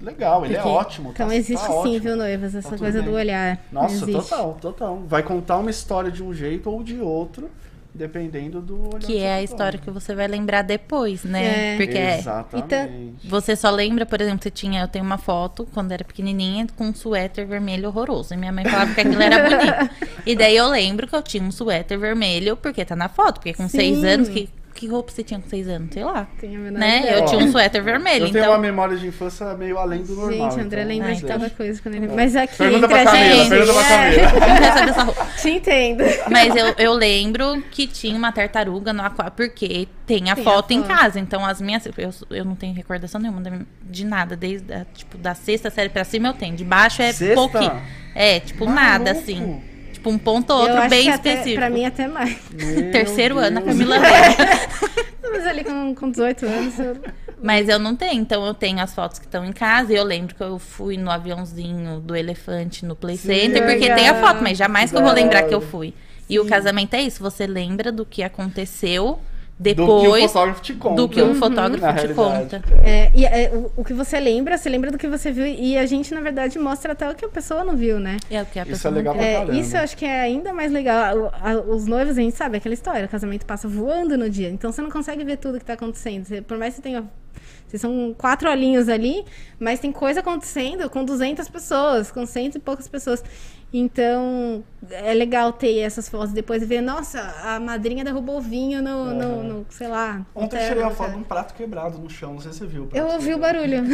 legal, ele é Porque- ótimo. Então tá- existe tá sim, ótimo. viu, noivas, essa tudo coisa bem. do olhar. Nossa, Existe. total, total. Vai contar uma história de um jeito ou de outro, dependendo do olhar Que é a história que você vai lembrar depois, né? É. Porque é, Exatamente. Você só lembra, por exemplo, você tinha, eu tenho uma foto quando era pequenininha com um suéter vermelho horroroso. E minha mãe falava que aquilo era bonito. <laughs> E daí eu lembro que eu tinha um suéter vermelho, porque tá na foto, porque com Sim. seis anos, que, que roupa você tinha com seis anos? Sei lá. Tenho a menor Né? ideia. Eu tinha um suéter vermelho, Eu tenho então. uma memória de infância meio além do normal. Gente, André então, lembra de Ah, cada então. coisa quando ele. Mas aqui, Pergunta pra a Camila, gente. pergunta pra é, Camila. <laughs> Roupa. Te entendo. Mas eu, eu lembro que tinha uma tartaruga no aquário, porque tem a Tem a foto em foto. casa. Então, as minhas. Eu, eu não tenho recordação nenhuma de, de nada. Desde a, tipo, da sexta série pra cima eu tenho. De baixo é pouquinho. É, tipo, nada, Maluco. assim. Tipo, um ponto ou outro bem até- específico. Pra mim, até mais. Meu Terceiro ano, a Deus. Camila. <laughs> Mas ali com, com 18 anos. Eu... Mas eu não tenho, então eu tenho as fotos que estão em casa. E eu lembro que eu fui no aviãozinho do elefante no Play Sim, Center, porque legal. tem a foto, mas jamais que eu vou lembrar que eu fui. E o casamento é isso, você lembra do que aconteceu Do que depois fotógrafo te conta. do que o Na fotógrafo te conta. É, e é, o, o que você lembra, você lembra do que você viu. E a gente, na verdade, mostra até o que a pessoa não viu, né? É o que a Isso pessoa é legal não. É, caramba. isso eu acho que é ainda mais legal. O- a- os noivos, a gente sabe aquela história, o casamento passa voando no dia. Então você não consegue ver tudo que tá acontecendo. Você- por mais que você tenha. Vocês são quatro olhinhos ali, mas tem coisa acontecendo com 200 pessoas, com cento e poucas pessoas. Então, é legal ter essas fotos depois e ver, nossa, a madrinha derrubou o vinho no, no, no, sei lá. Ontem eu tirei uma no foto de um prato quebrado no chão, não sei se você viu. o Eu ouvi o barulho. <laughs>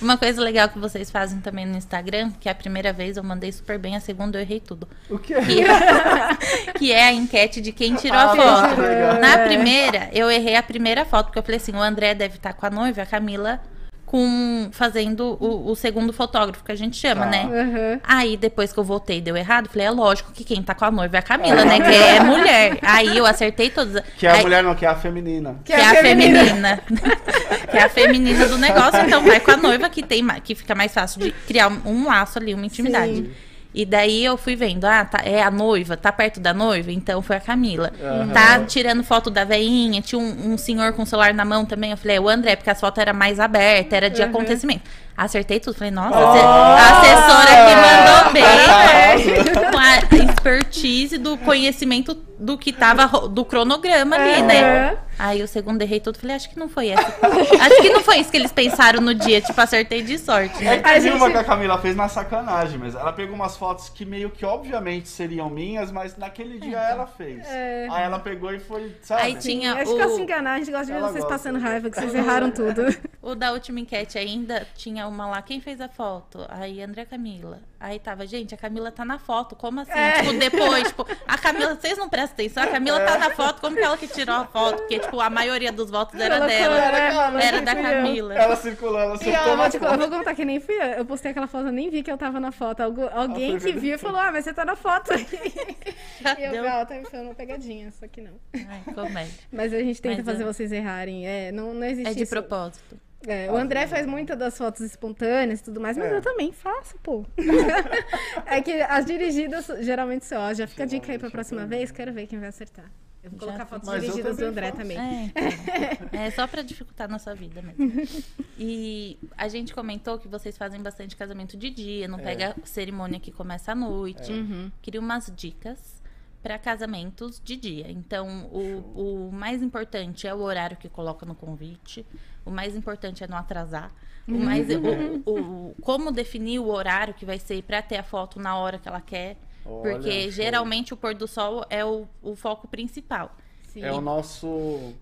Uma coisa legal que vocês fazem também no Instagram, que é a primeira vez eu mandei super bem, a segunda eu errei tudo. O quê? Que, <laughs> que é a enquete de quem tirou a Ah, foto. legal. Na primeira, eu errei a primeira foto, porque eu falei assim, o André deve estar com a noiva, a Camila com fazendo o, o segundo fotógrafo, que a gente chama, Tá. né? Aham. Aí, depois que eu voltei, deu errado. Falei, é lógico que quem tá com a noiva é a Camila, né? Que é mulher. Aí eu acertei todas. Que é a Aí- mulher não, que é a feminina. que é a feminina. <laughs> que é a feminina do negócio, então vai com a noiva que tem que fica mais fácil de criar um, um laço ali, uma intimidade. Sim. E daí eu fui vendo, ah, tá, é a noiva, tá perto da noiva, então foi a Camila. Aham. Tá tirando foto da veinha, tinha um, um senhor com o celular na mão também. Eu falei, é o André, porque as fotos eram mais abertas, era de Uhum. acontecimento. Acertei tudo. Falei, nossa, Oh! a assessora que mandou bem, Arrasa. né? Com a expertise do conhecimento do que tava do cronograma ali, né? Aí o segundo errei tudo. Falei, acho que não foi essa. <laughs> acho que não foi isso que eles pensaram no dia. Tipo, acertei de sorte, É né? que A gente- uma que a Camila fez na sacanagem, mas ela pegou umas fotos que meio que obviamente seriam minhas, mas naquele dia ela fez. É. Aí ela pegou e foi, sabe? Aí tinha a gente gosta de o, enganar, a gente gosta de ver Ela vocês gosta. passando raiva, que vocês <laughs> erraram tudo. o da última enquete ainda. Tinha uma lá. Quem fez a foto? Aí André Camila. Aí tava, gente, a Camila tá na foto. Como assim? É. Tipo, depois, tipo, a Camila, vocês não prestam atenção. A Camila tá na foto. Como que ela que tirou a foto? Porque, tipo, a maioria dos votos era Ela dela. né? Ela, Era Mas da eu. Camila. Ela circulou, ela E acertou ó, eu vou, eu contar que nem fui eu. Eu postei aquela foto, eu nem vi que eu tava na foto. Algu- alguém que viu e falou, ah, mas você tá na foto. E eu, ah, tá me falando uma pegadinha, só que não. Ai, comédia. Mas a gente tenta Mas, fazer é. vocês errarem. É, não, não existe É de isso. propósito. É, o André faz muitas das fotos espontâneas e tudo mais, mas É. eu também faço, pô. <laughs> é que as dirigidas geralmente são, ó, já fica a dica aí pra próxima eu vez, quero ver quem vai acertar. Eu vou Já colocar fotos dirigidas do André faço. também. É, então. <laughs> é só pra dificultar a nossa vida mesmo. <laughs> E a gente comentou que vocês fazem bastante casamento de dia, não É. pega cerimônia que começa à noite. Uhum. Queria umas dicas para casamentos de dia. Então, o, o mais importante é o horário que coloca no convite. O mais importante é não atrasar. O mais, <laughs> o, o- como definir o horário que vai ser para ter a foto na hora que ela quer. Olha, porque show. geralmente o pôr do sol é o, o foco principal. Sim. É o nosso.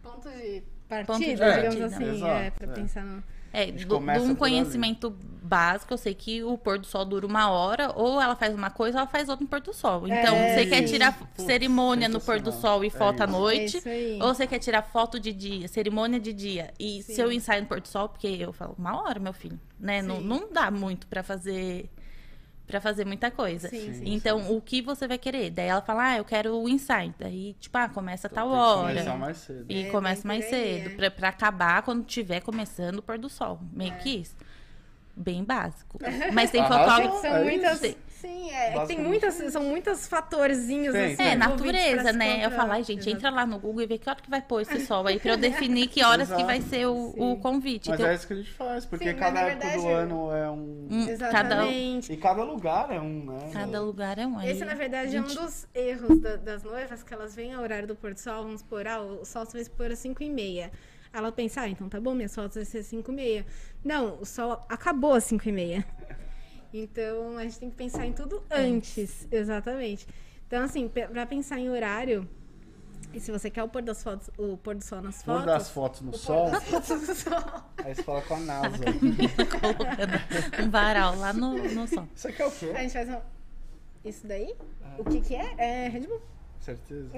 Ponto de partida, de digamos partida. assim, Exato, é, pra é. pensar no... É, de um conhecimento básico, eu sei que o pôr do sol dura uma hora, ou ela faz uma coisa, ou ela faz outra no pôr do sol. Então, É, você quer tirar Putz, cerimônia no pôr do sol e É foto à isso. É noite, isso aí. ou você quer tirar foto de dia, cerimônia de dia, e Sim. seu ensaio no pôr do sol, porque eu falo, uma hora, meu filho, né? Não, Sim. não dá muito pra fazer para fazer muita coisa. Sim, sim, então, o que você vai querer? Daí ela fala, ah, eu quero o ensaio. Daí, tipo, ah, começa Então tal hora. Começar mais cedo. E É, começa mais cedo, é. pra, pra acabar quando tiver começando o pôr do sol. Meio que isso. Bem básico. <laughs> Mas tem Arrasou. fotógrafo. São É muitas. Sim, é. Tem muitas, são muitos fatorzinhos Tem, assim. tem. É, natureza, né? Eu falo, ai, gente, entra lá no Google e vê que hora que vai pôr esse sol aí pra eu definir que horas que Exato. vai ser o, o convite. Mas Então, é isso que a gente faz, porque Sim, cada época do verdade- ano é um. cada, Exatamente. E cada lugar é um, né? cada lugar é um. aí Esse, na verdade, é um gente- dos erros da- das noivas, que elas vêm ao horário do pôr do sol, vamos pôr, ah, o sol vai se pôr às 5 e meia. Ela pensa, ah, então tá bom, minhas fotos vai ser às 5 e meia. Não, o sol acabou às 5 e meia. <laughs> Então, a gente tem que pensar em tudo antes, exatamente. Então, assim, pra pensar em horário, e se você quer o pôr das fotos, o pôr do sol nas Pôr fotos... das fotos no o pôr sol, das fotos no sol. <laughs> aí você fala com a NASA. <laughs> colocando um varal lá no, no sol. Isso aqui é o quê? A gente faz um... Isso daí? O que que é? É Red Bull. Certeza.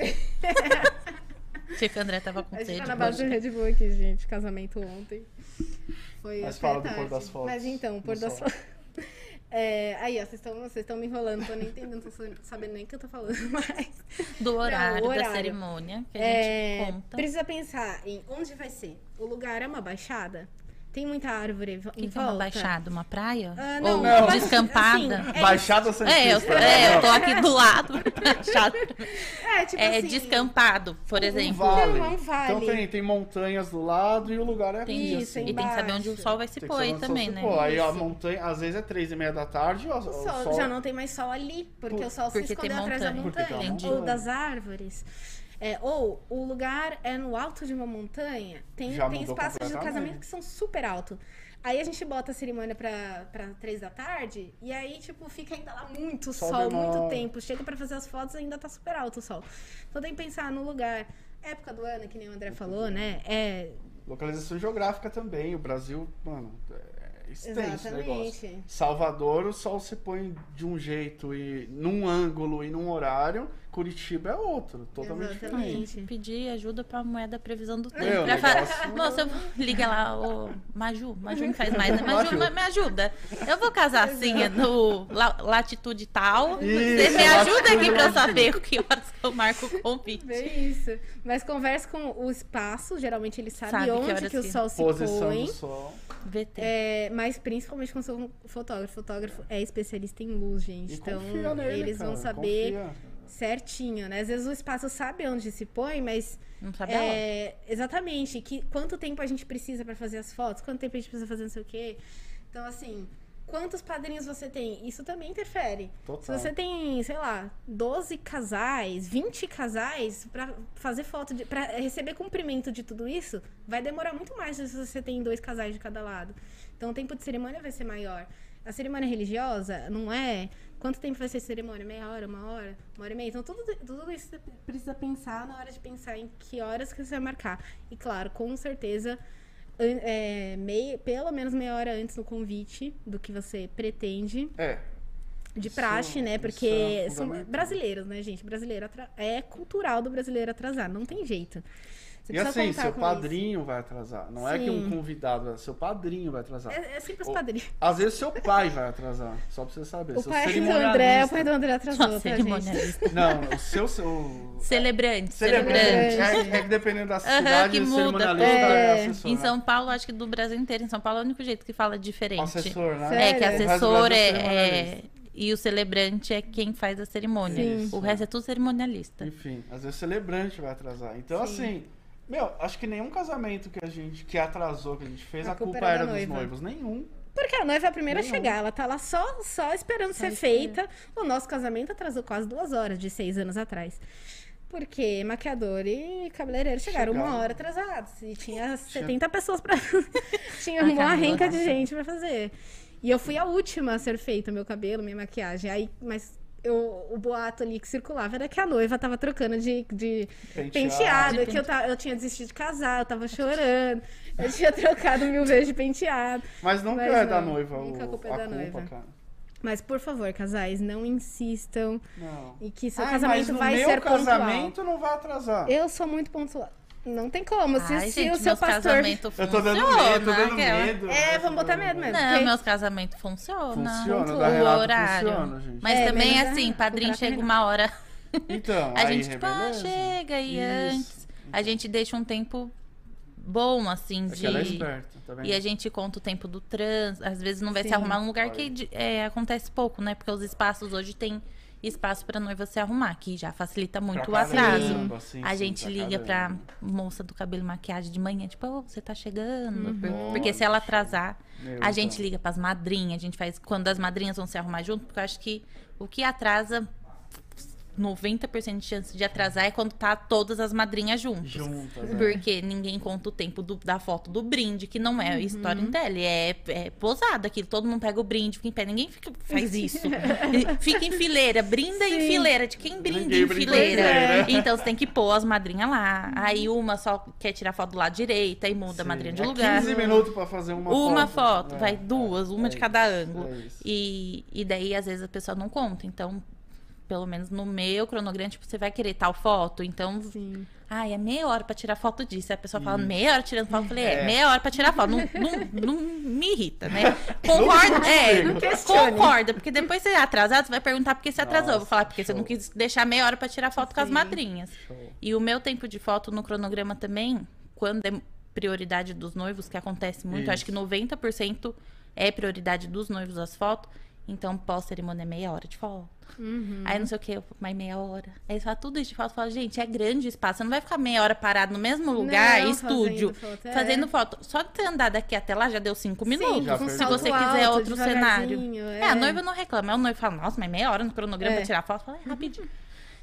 Achei que o André tava com A gente sede. tá na base do. Red Bull aqui, gente. Casamento ontem. Foi Mas fala do pôr das fotos Mas então, o pôr das fotos. <laughs> É, aí, ó, vocês estão vocês estão me enrolando, tô nem entendendo, tô sabendo nem o que eu tô falando, <laughs> mas. Do horário, Não, o da horário. cerimônia que a É, gente conta. precisa pensar em onde vai ser. O lugar é uma baixada? Tem muita árvore em O volta? que, que é uma baixada? Uma praia? Ah, não, Ou não. descampada? Assim, é Baixada Santista. É, eu, é, eu tô aqui do lado. <laughs> Baixada. É, tipo É assim, descampado, por Um exemplo. vale. Não, é um vale. Então tem, tem montanhas do lado e o lugar é Tem aqui, Isso, assim. E tem que saber onde o sol vai se Tem que pôr aí também, se né? pôr. Aí a montanha, às vezes é três e meia da tarde, o, O sol, o sol já não tem mais sol ali, porque Por- o sol porque se escondeu atrás da montanha. Ou das árvores. É, ou o lugar é no alto de uma montanha. Tem, Já tem espaços de casamento que são super altos. Aí a gente bota a cerimônia pra, pra três da tarde e aí, tipo, fica ainda lá muito Sol sol, muito tempo. Chega pra fazer as fotos e ainda tá super alto o sol. Então tem que pensar no lugar. Época do ano, que nem o André falou, né? É. Localização geográfica também. O Brasil, mano, é extenso esse negócio. Exatamente. Salvador, o sol se põe de um jeito e num ângulo e num horário. Curitiba é outro, totalmente Exatamente. diferente. Pedir ajuda pra mulher da previsão do tempo. Meu, Pra falar, moça, eu vou- <laughs> liga lá, ô Maju. Maju não faz <laughs> mais, né? Maju, Maju. ma- me ajuda. Eu vou casar assim, no la- latitude tal. Você me ajuda aqui pra eu saber que horas que eu marco o convite. É isso. Mas conversa com o espaço, geralmente ele sabe, Sabe que onde horas que, o que- sol se Posição põe. do sol. VT. É, mas principalmente com o seu fotógrafo. O fotógrafo é especialista em luz, gente. E então, nele, eles vão cara, saber confia. Certinho, né? Às vezes o espaço sabe onde se põe, mas. Não sabe. É, exatamente. Que, quanto tempo a gente precisa pra fazer as fotos? Quanto tempo a gente precisa fazer não sei o quê? Então, assim. quantos padrinhos você tem. Isso também interfere. Total. Se você tem, sei lá, 12 casais, 20 casais, pra fazer foto, de, pra receber cumprimento de tudo isso, vai demorar muito mais se você tem dois casais de cada lado. Então o tempo de cerimônia vai ser maior. A cerimônia religiosa não é. Quanto tempo vai ser a cerimônia? Meia hora, uma hora, uma hora e meia. Então tudo, tudo isso você precisa pensar na hora de pensar em que horas que você vai marcar. E claro, com certeza é, meia, pelo menos meia hora antes no convite do que você pretende É. de Isso- praxe, né? isso Porque é são brasileiros, né, gente? Brasileiro atra- é cultural do brasileiro atrasar, não tem jeito. Você E assim, seu padrinho vai atrasar. Não é que um Sim. convidado, é seu padrinho vai atrasar. isso. É, é sempre os Ou- padrinhos. Às vezes seu pai vai atrasar, só pra você saber. O seu pai do. André, o pai do André atrasou, cerimonialista. Não, o seu. seu... Celebrante, Celebrante. celebrante. É, é que dependendo da cidade, que o muda. É. é assessor. Em né? São Paulo, acho que do Brasil inteiro, em São Paulo é o único jeito que fala diferente. Assessor, né? É, que Sério? O resto do assessor é, é- E o celebrante é quem faz a cerimônia. Sim. O resto é tudo cerimonialista. Enfim, às vezes o celebrante vai atrasar. Então, Sim. assim, meu, acho que nenhum casamento que a gente que atrasou, que a gente fez, A a, culpa culpa, era era dos noiva. noivos. Nenhum. Porque a noiva é a primeira a Nenhum. chegar, ela tá lá só, só esperando Só ser esperando. feita. O nosso casamento atrasou quase duas horas, de seis anos atrás. Porque maquiador e cabeleireiro chegaram uma Chegaram. hora atrasados. E tinha 70 pessoas pra. <laughs> tinha Ai, uma renca de gente pra fazer. E eu fui a última a ser feita, meu cabelo, minha maquiagem. Aí, mas eu, o boato ali que circulava era que a noiva tava trocando de, de Penteado. penteado, De que eu, ta- eu tinha desistido de casar, eu tava chorando. Eu tinha trocado mil vezes de penteado. Mas nunca Mas é da não, noiva nunca o, a culpa é da noiva. cara. Mas, por favor, casais, não insistam Não. e que seu mas casamento no vai meu ser casamento não vai atrasar. pontual. Eu sou muito pontual. Não tem como. Se, Ai, se gente, o seu pastor. Eu tô dando medo, tô dando aquela. medo. É, vamos botar medo mesmo. Não, Porque- meus casamentos funcionam. Funciona, o horário. funciona, gente. Mas É, também, menos a- assim, padrinho chega uma hora. Então, A aí, gente, tipo, ah, chega e Isso. antes. A gente deixa um tempo bom, assim, É de. ela é esperta, tá vendo? E a gente conta o tempo do trans, às vezes não vai se Sim. arrumar num lugar Olha. que é, acontece pouco, né? Porque os espaços hoje tem espaço pra noiva se arrumar, que já facilita muito o atraso. caramba, sim, a gente liga pra caramba. moça do cabelo e maquiagem de manhã, tipo, ô, você tá chegando. Uhum. Por- Porque se ela atrasar, Meu, a gente liga pras madrinhas, a gente faz quando as madrinhas vão se arrumar junto, porque eu acho que o que atrasa 90% de chance de atrasar é quando tá todas as madrinhas juntas. Juntas, né? Porque ninguém conta o tempo do- da foto do brinde, que não Uhum. é storytelling, é, é posada aquilo. Todo mundo pega o brinde, fica em pé. Ninguém fica- faz <laughs> isso. Fica em fileira, brinda em Sim. fileira. De quem brinda Ninguém em brinda em fileira? Então você tem que pôr as madrinhas lá. Aí uma só quer tirar foto do lado direito, aí muda a Sim. madrinha de É lugar. 15 minutos pra fazer uma, Uma foto. foto, É, vai duas, uma é de isso, cada ângulo. é. E, e daí, às vezes, a pessoa não conta. Então, pelo menos no meu cronograma, tipo, você vai querer tal foto. Então, Sim. ai, é meia hora pra tirar foto disso. Aí a pessoa fala, meia hora tirando foto. Eu falei, é, É. meia hora pra tirar foto. Não, não, não me irrita, né? <laughs> Concorda, é, concorda. Porque depois você é atrasado, você vai perguntar por que você atrasou. Eu vou Nossa, falar, porque você show. não quis deixar meia hora pra tirar foto com as Sim. madrinhas. Show. E o meu tempo de foto no cronograma também, quando é prioridade dos noivos, que acontece muito, acho que 90% é prioridade dos noivos as fotos. Então, pós-cerimônia é meia hora de foto. Uhum. Aí não sei o que, mais meia hora. Aí você fala tudo isso de foto. Fala, gente, é grande o espaço. Você não vai ficar meia hora parado no mesmo lugar, Não, estúdio, fazendo foto, é. fazendo foto. Só de você andar daqui até lá já deu cinco minutos. Se você quiser alto, outro cenário. devagarzinho, É. a noiva não reclama. Aí o noivo fala, nossa, mas meia hora no cronograma É. pra tirar foto. Fala, é rapidinho.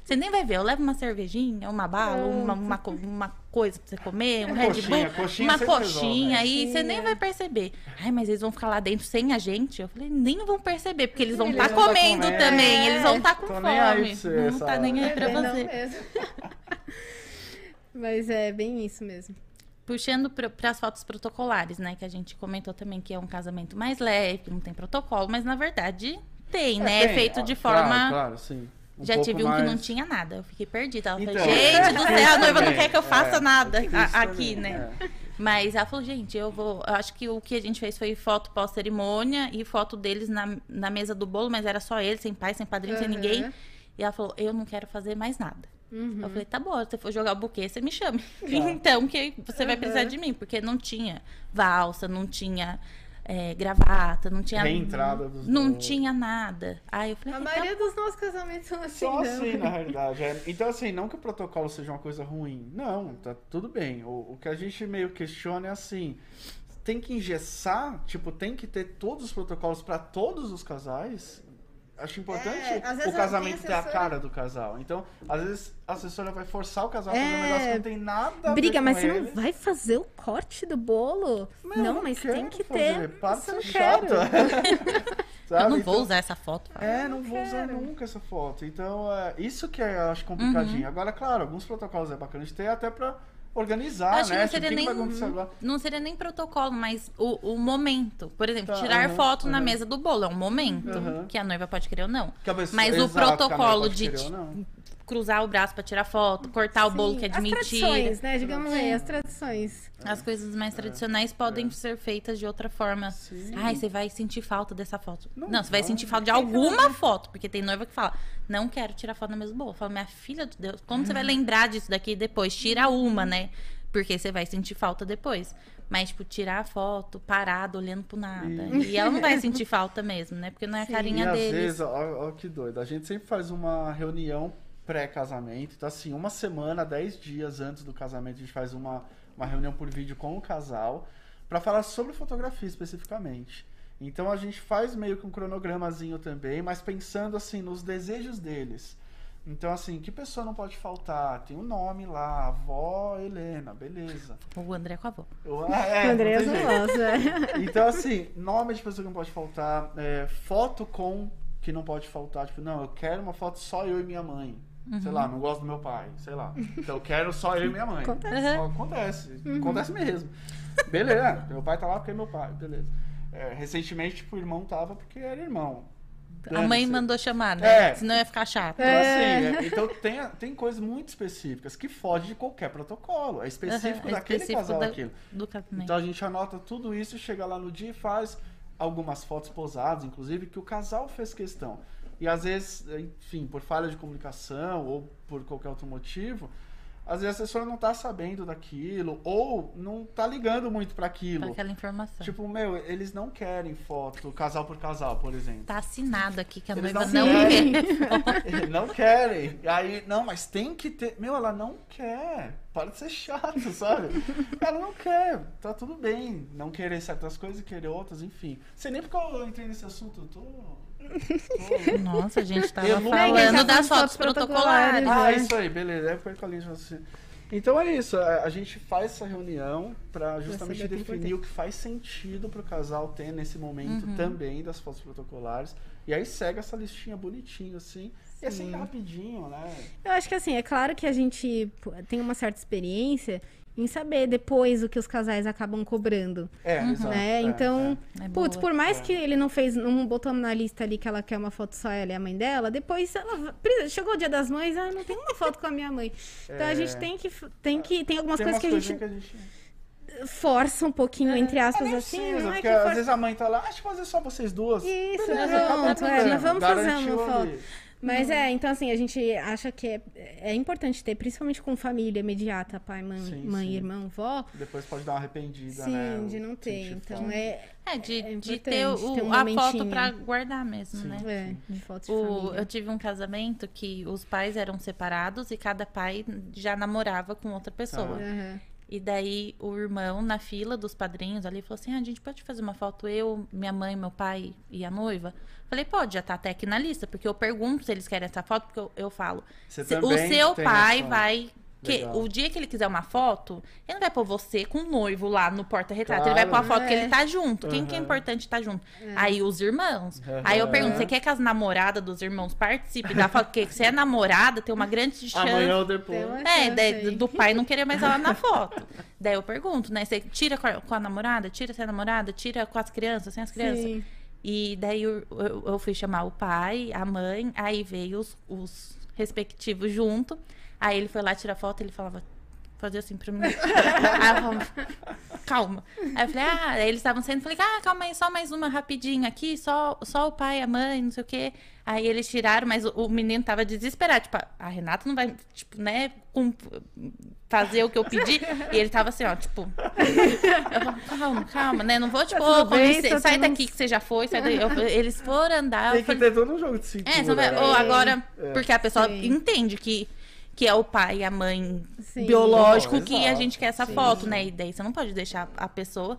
Você nem vai ver, eu levo uma cervejinha, uma bala, uma, uma, uma coisa pra você comer, um Uma Red coxinha, Bull, coxinha uma coxinha, aí né? você nem é. vai perceber. Ai, mas eles vão ficar lá dentro sem a gente? Eu falei, nem vão perceber, porque eles vão Eles estar tá comendo comendo. também, É. eles vão estar com Tô fome. nem aí pra você, não tá nem aí pra É, você. mesmo. <laughs> Mas é bem isso mesmo. Puxando para as fotos protocolares, né? Que a gente comentou também que é um casamento mais leve, que não tem protocolo, mas na verdade tem, né? É tem, feito ó, de claro, forma. Claro, sim. Um Já tive um que não mais- tinha nada. Eu fiquei perdida. Ela Então, falou, gente do é céu, a noiva não quer que eu faça é, nada é isso a- aqui, também, né? é. Mas ela falou, gente, eu vou. Eu acho que o que a gente fez foi foto pós-cerimônia e foto deles na, na mesa do bolo, mas era só eles, sem pai, sem padrinho, sem Aham. ninguém. E ela falou, eu não quero fazer mais nada. Uhum. Eu falei, tá bom, se você for jogar o buquê, você me chame. <laughs> então, que você vai Uhum. precisar de mim, porque não tinha valsa, não tinha é, gravata, não tinha. Reentrada dos Não bolos. tinha nada. Aí eu falei, A "Ah, maioria dos nossos casamentos são assim. Só não. assim, na <laughs> realidade. é. Então, assim, não que o protocolo seja uma coisa ruim. Não, tá tudo bem. O, o que a gente meio questiona é assim. tem que engessar, tipo, tem que ter todos os protocolos para todos os casais. Acho importante É, o casamento ter a cara do casal. Então, às vezes a assessora vai forçar o casal a fazer um É. negócio que não tem nada a Briga, ver mas você ele. não vai fazer o corte do bolo? Meu, não, eu mas quero tem que fazer. ter. Para de eu ser não chato. quero. Sabe? <laughs> Eu não vou Então- usar essa foto. É, não vou usar quero. nunca essa foto. Então, é, isso que é, eu acho complicadinho. Agora, claro, alguns protocolos é bacana de ter até pra organizar, Acho que né? não Tipo, seria o que nem, que não seria nem protocolo, mas o, o momento. Por exemplo, Tá, tirar aham, foto na aham. mesa do bolo é um momento Aham. que a noiva pode querer ou não. Que pessoa- Mas o exato, que noiva protocolo de cruzar o braço pra tirar foto, cortar o bolo Sim, que é de as mentira. tradições, né? Digamos aí, as tradições. As coisas mais tradicionais podem ser feitas de outra forma. É. Sim. Ai, você vai sentir falta dessa foto. Não Não, você vai sentir falta de alguma foto, porque tem noiva que fala: "Não quero tirar foto na mesma bolo". Eu falo: "Minha filha de Deus, como você vai lembrar disso daqui depois? Tira uma, né? Porque você vai sentir falta depois". Mas, tipo, tirar a foto parado, olhando pro nada. E ela não vai <laughs> sentir falta mesmo, né? Porque não é a Sim. E carinha às deles. vezes, ó, ó que doido, a gente sempre faz uma reunião pré-casamento. Então, assim, uma semana, dez dias antes do casamento, a gente faz uma, uma reunião por vídeo com o casal para falar sobre fotografia especificamente. Então a gente faz meio que um cronogramazinho também, mas pensando assim nos desejos deles. Então, assim, que pessoa não pode faltar? Tem o nome lá, avó Helena, beleza. O André com a avó. Ah, <laughs> é, tem não jeito. gosta. Então, assim, nome de pessoa que não pode faltar, é, foto com que não pode faltar. Tipo, não, eu quero uma foto só eu e minha mãe. Sei lá, não gosto do meu pai, sei lá. Então eu quero só eu e minha mãe. Acontece. Só Acontece. Acontece mesmo. Beleza, meu pai tá lá porque é meu pai, beleza. É, recentemente, tipo, o irmão tava porque era irmão. A mãe mandou chamar, né? É. Senão ia ficar chato. Então, É. assim, é, então tem, tem coisas muito específicas que fogem de qualquer protocolo. É específico é daquele específico casal da- aquilo. do casamento. Então a gente anota tudo isso, chega lá no dia e faz algumas fotos posadas, inclusive, que o casal fez questão. E às vezes, enfim, por falha de comunicação ou por qualquer outro motivo, às vezes a assessora não tá sabendo daquilo ou não tá ligando muito para aquilo. aquela informação. Tipo, meu, eles não querem foto casal por casal, por exemplo. Tá assinado aqui que a Eles noiva não não, querem. quer. <laughs> não querem. Aí, não, mas tem que ter. Meu, ela não quer. Para de ser chato, <laughs> sabe? Ela não quer. Tá tudo bem. Não querer certas coisas e querer outras, enfim. Sei nem porque eu entrei nesse assunto. Eu tô. Nossa, a gente tava não- falando das fotos protocolares. Ah, né? isso aí, beleza. É perco a linha de raciocínio. Então é isso, a gente faz essa reunião para justamente o é definir o que faz sentido pro casal ter nesse momento Uhum. também das fotos protocolares. E aí segue essa listinha bonitinho, assim. E assim, Sim. rapidinho, né? Eu acho que assim, é claro que a gente tem uma certa experiência em saber depois o que os casais acabam cobrando, É, exato. né? é, então, é. É putz, por mais É. que ele não fez, não botou na lista ali que ela quer uma foto só ela e a mãe dela, depois ela chegou o dia das mães, ah, não tem uma foto com a minha mãe. Então a É. gente tem que tem que tem algumas Tem coisas que a gente que a gente. força um pouquinho entre aspas Ah, nem assim, precisa, não é porque que às força... vezes a mãe tá lá, acho que fazer só vocês duas. Isso, Beleza, pronto, é, vamos fazer uma foto. ali. Mas é, então assim, a gente acha que é, é importante ter, principalmente com família imediata, pai, mãe, Sim, mãe sim. irmão, vó. Depois pode dar uma arrependida, Sim, né? de não ter. Então é, É, de, É de ter, o- ter um a foto pra guardar mesmo, Sim. né? é de fotos de O, família. eu tive um casamento que os pais eram separados e cada pai já namorava com outra pessoa. Tá. E daí o irmão, na fila dos padrinhos ali, falou assim: ah, a gente pode fazer uma foto, eu, minha mãe, meu pai e a noiva? Falei, pode, já tá até aqui na lista, porque eu pergunto se eles querem essa foto, porque eu, eu falo. Você se- o seu pai vai. Que, Legal. o dia que ele quiser uma foto, ele não vai pôr você com o noivo lá no porta-retrato. Claro. Ele vai pôr a foto que É. ele tá junto. Quem que é importante tá junto? Aí os irmãos. Aí eu pergunto: você quer que as namoradas dos irmãos participem da foto? Porque se é namorada, tem uma grande chance. Amanhã ou depois. É, daí, do pai não querer mais ela na <laughs> foto. daí eu pergunto, né? Você tira com a, com a namorada, tira sem a namorada, tira com as crianças, sem as crianças. Sim. E daí eu, eu, eu fui chamar o pai, a mãe, aí veio os, os respectivos junto. Aí ele foi lá tirar foto, ele falava, fazia assim pra mim. <laughs> aí eu falava, calma. Aí eu falei, ah, aí eles estavam saindo, falei, ah, calma aí, só mais uma rapidinho aqui, só, só o pai, a mãe, não sei o quê. Aí eles tiraram, mas o, o menino tava desesperado. Tipo, a Renata não vai, tipo, né, cum- fazer o que eu pedi. E ele tava assim, ó, tipo. <laughs> Eu falava, calma, calma, né? Não vou, tipo, com bem, licença, tá sai tudo- daqui que você já foi, sai daí. Eu- eles foram andar. Tem eu que falei, ter todo um jogo de cintura. é, você vai, né? ou agora, É. porque a pessoa Sim. entende que, que é o pai e a mãe Sim. biológico Não, que a gente quer essa Sim, foto, né? E daí você não pode deixar a pessoa.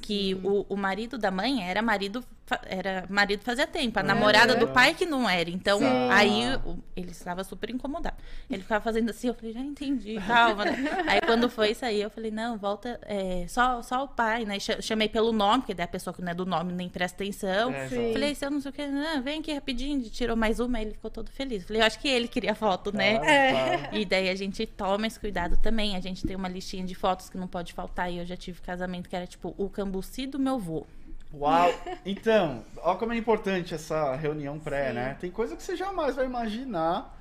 Que o, o marido da mãe era marido, era marido fazia tempo, a namorada do pai que não era. Então, Sim. aí o- ele estava super incomodado. Ele ficava fazendo assim, eu falei, já entendi, calma. né? <laughs> Aí quando foi sair, eu falei, não, volta, é, só, só o pai, né? Cha- Chamei pelo nome, porque daí a pessoa que não é do nome nem presta atenção. É. Falei, se eu não sei o que, não, vem aqui rapidinho, tirou mais uma, aí ele ficou todo feliz. Falei, eu acho que ele queria foto, né? Claro, claro. E daí a gente toma esse cuidado também. A gente tem uma listinha de fotos que não pode faltar. E eu já tive casamento que era tipo o cambuci do meu vô. Uau! <laughs> Então, olha como é importante essa reunião pré, Sim. né? Tem coisa que você jamais vai imaginar.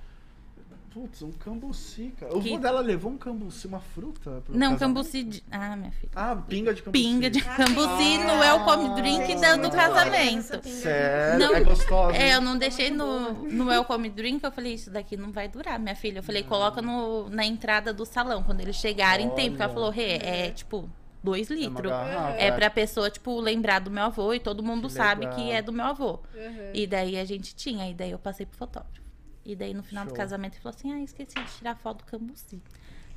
Putz, um cambuci, cara. O Que- vô dela levou um cambuci, uma fruta? pro Não, casamento? cambuci de. Ah, minha filha. Ah, pinga de cambuci. Pinga de cambuci no welcome drink Gente, da- do casamento. Sério? Não, é gostosa. É, eu não deixei no, no welcome drink, eu falei, isso daqui não vai durar, minha filha. Eu falei, coloca no, na entrada do salão, quando eles chegarem, tem. Porque ela falou, Rê, é tipo dois É uma litros. garrafa, É pra pessoa, tipo, lembrar do meu avô e todo mundo Que sabe legal. que é do meu avô. Uhum. E daí a gente tinha, e daí eu passei pro fotógrafo. E daí no final Show. do casamento ele falou assim: ah, esqueci de tirar foto do cambuci.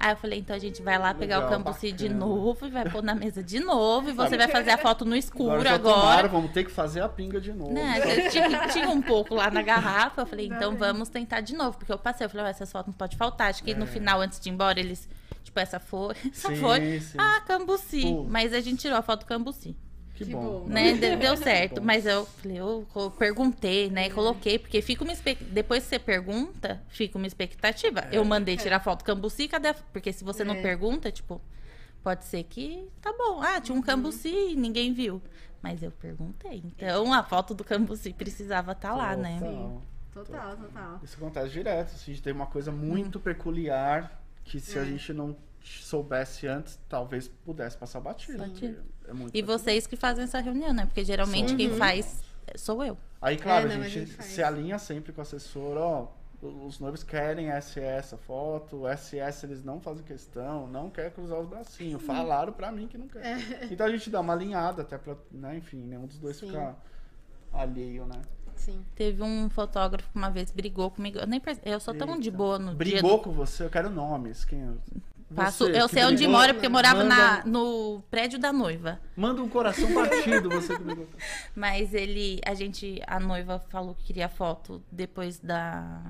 Aí eu falei, então a gente vai lá pegar Legal, o cambuci de bacana. novo e vai pôr na mesa de novo. E você vai fazer a foto no escuro Agora agora. tomaram, vamos ter que fazer a pinga de novo. Né, eu tinha, tinha um pouco lá na garrafa. Eu falei, então vamos tentar de novo. Porque eu passei, eu falei, "Ué, essas fotos não pode faltar. Acho que no É. final, antes de ir embora, eles. Tipo, essa foi. <laughs> Essa Sim, foi. sim. Ah, cambuci. Pô. Mas a gente tirou a foto do cambuci. Que, Que bom. Né? De- Deu <laughs> certo. Mas eu falei, eu perguntei, né? Coloquei, porque fica uma. Depois que você pergunta, fica uma expectativa. Eu mandei tirar foto do cambuci, cadê? a- Porque se você não É. pergunta, tipo, pode ser que tá bom. Ah, tinha um cambuci e ninguém viu. Mas eu perguntei. Então a foto do cambuci precisava estar lá, né? Total. Total, total. Isso acontece direto. assim, A gente tem uma coisa muito peculiar que se a É. gente não soubesse antes, talvez pudesse passar batido. Batido. É muito E vocês que fazem essa reunião, né? Porque geralmente quem faz sou eu. Aí, claro, É, não, a, a gente gente faz. se alinha sempre com o assessor, ó. Os noivos querem SS essa foto, o SS eles não fazem questão, não quer cruzar os bracinhos. Falaram pra mim que não quer. Então a gente dá uma alinhada até pra, né, enfim, nenhum dos dois Sim. ficar alheio, né? Sim. Teve um fotógrafo que uma vez brigou comigo. Eu nem perce- Eu sou tão de Eita. boa no dia Brigou do com você? Eu quero nomes. Quem é? Passo, Você eu que sei onde brigou, mora, porque eu morava na, manda- no prédio da noiva. Manda um coração partido, você que brigou. <laughs> Mas ele, a gente, a noiva falou que queria foto depois da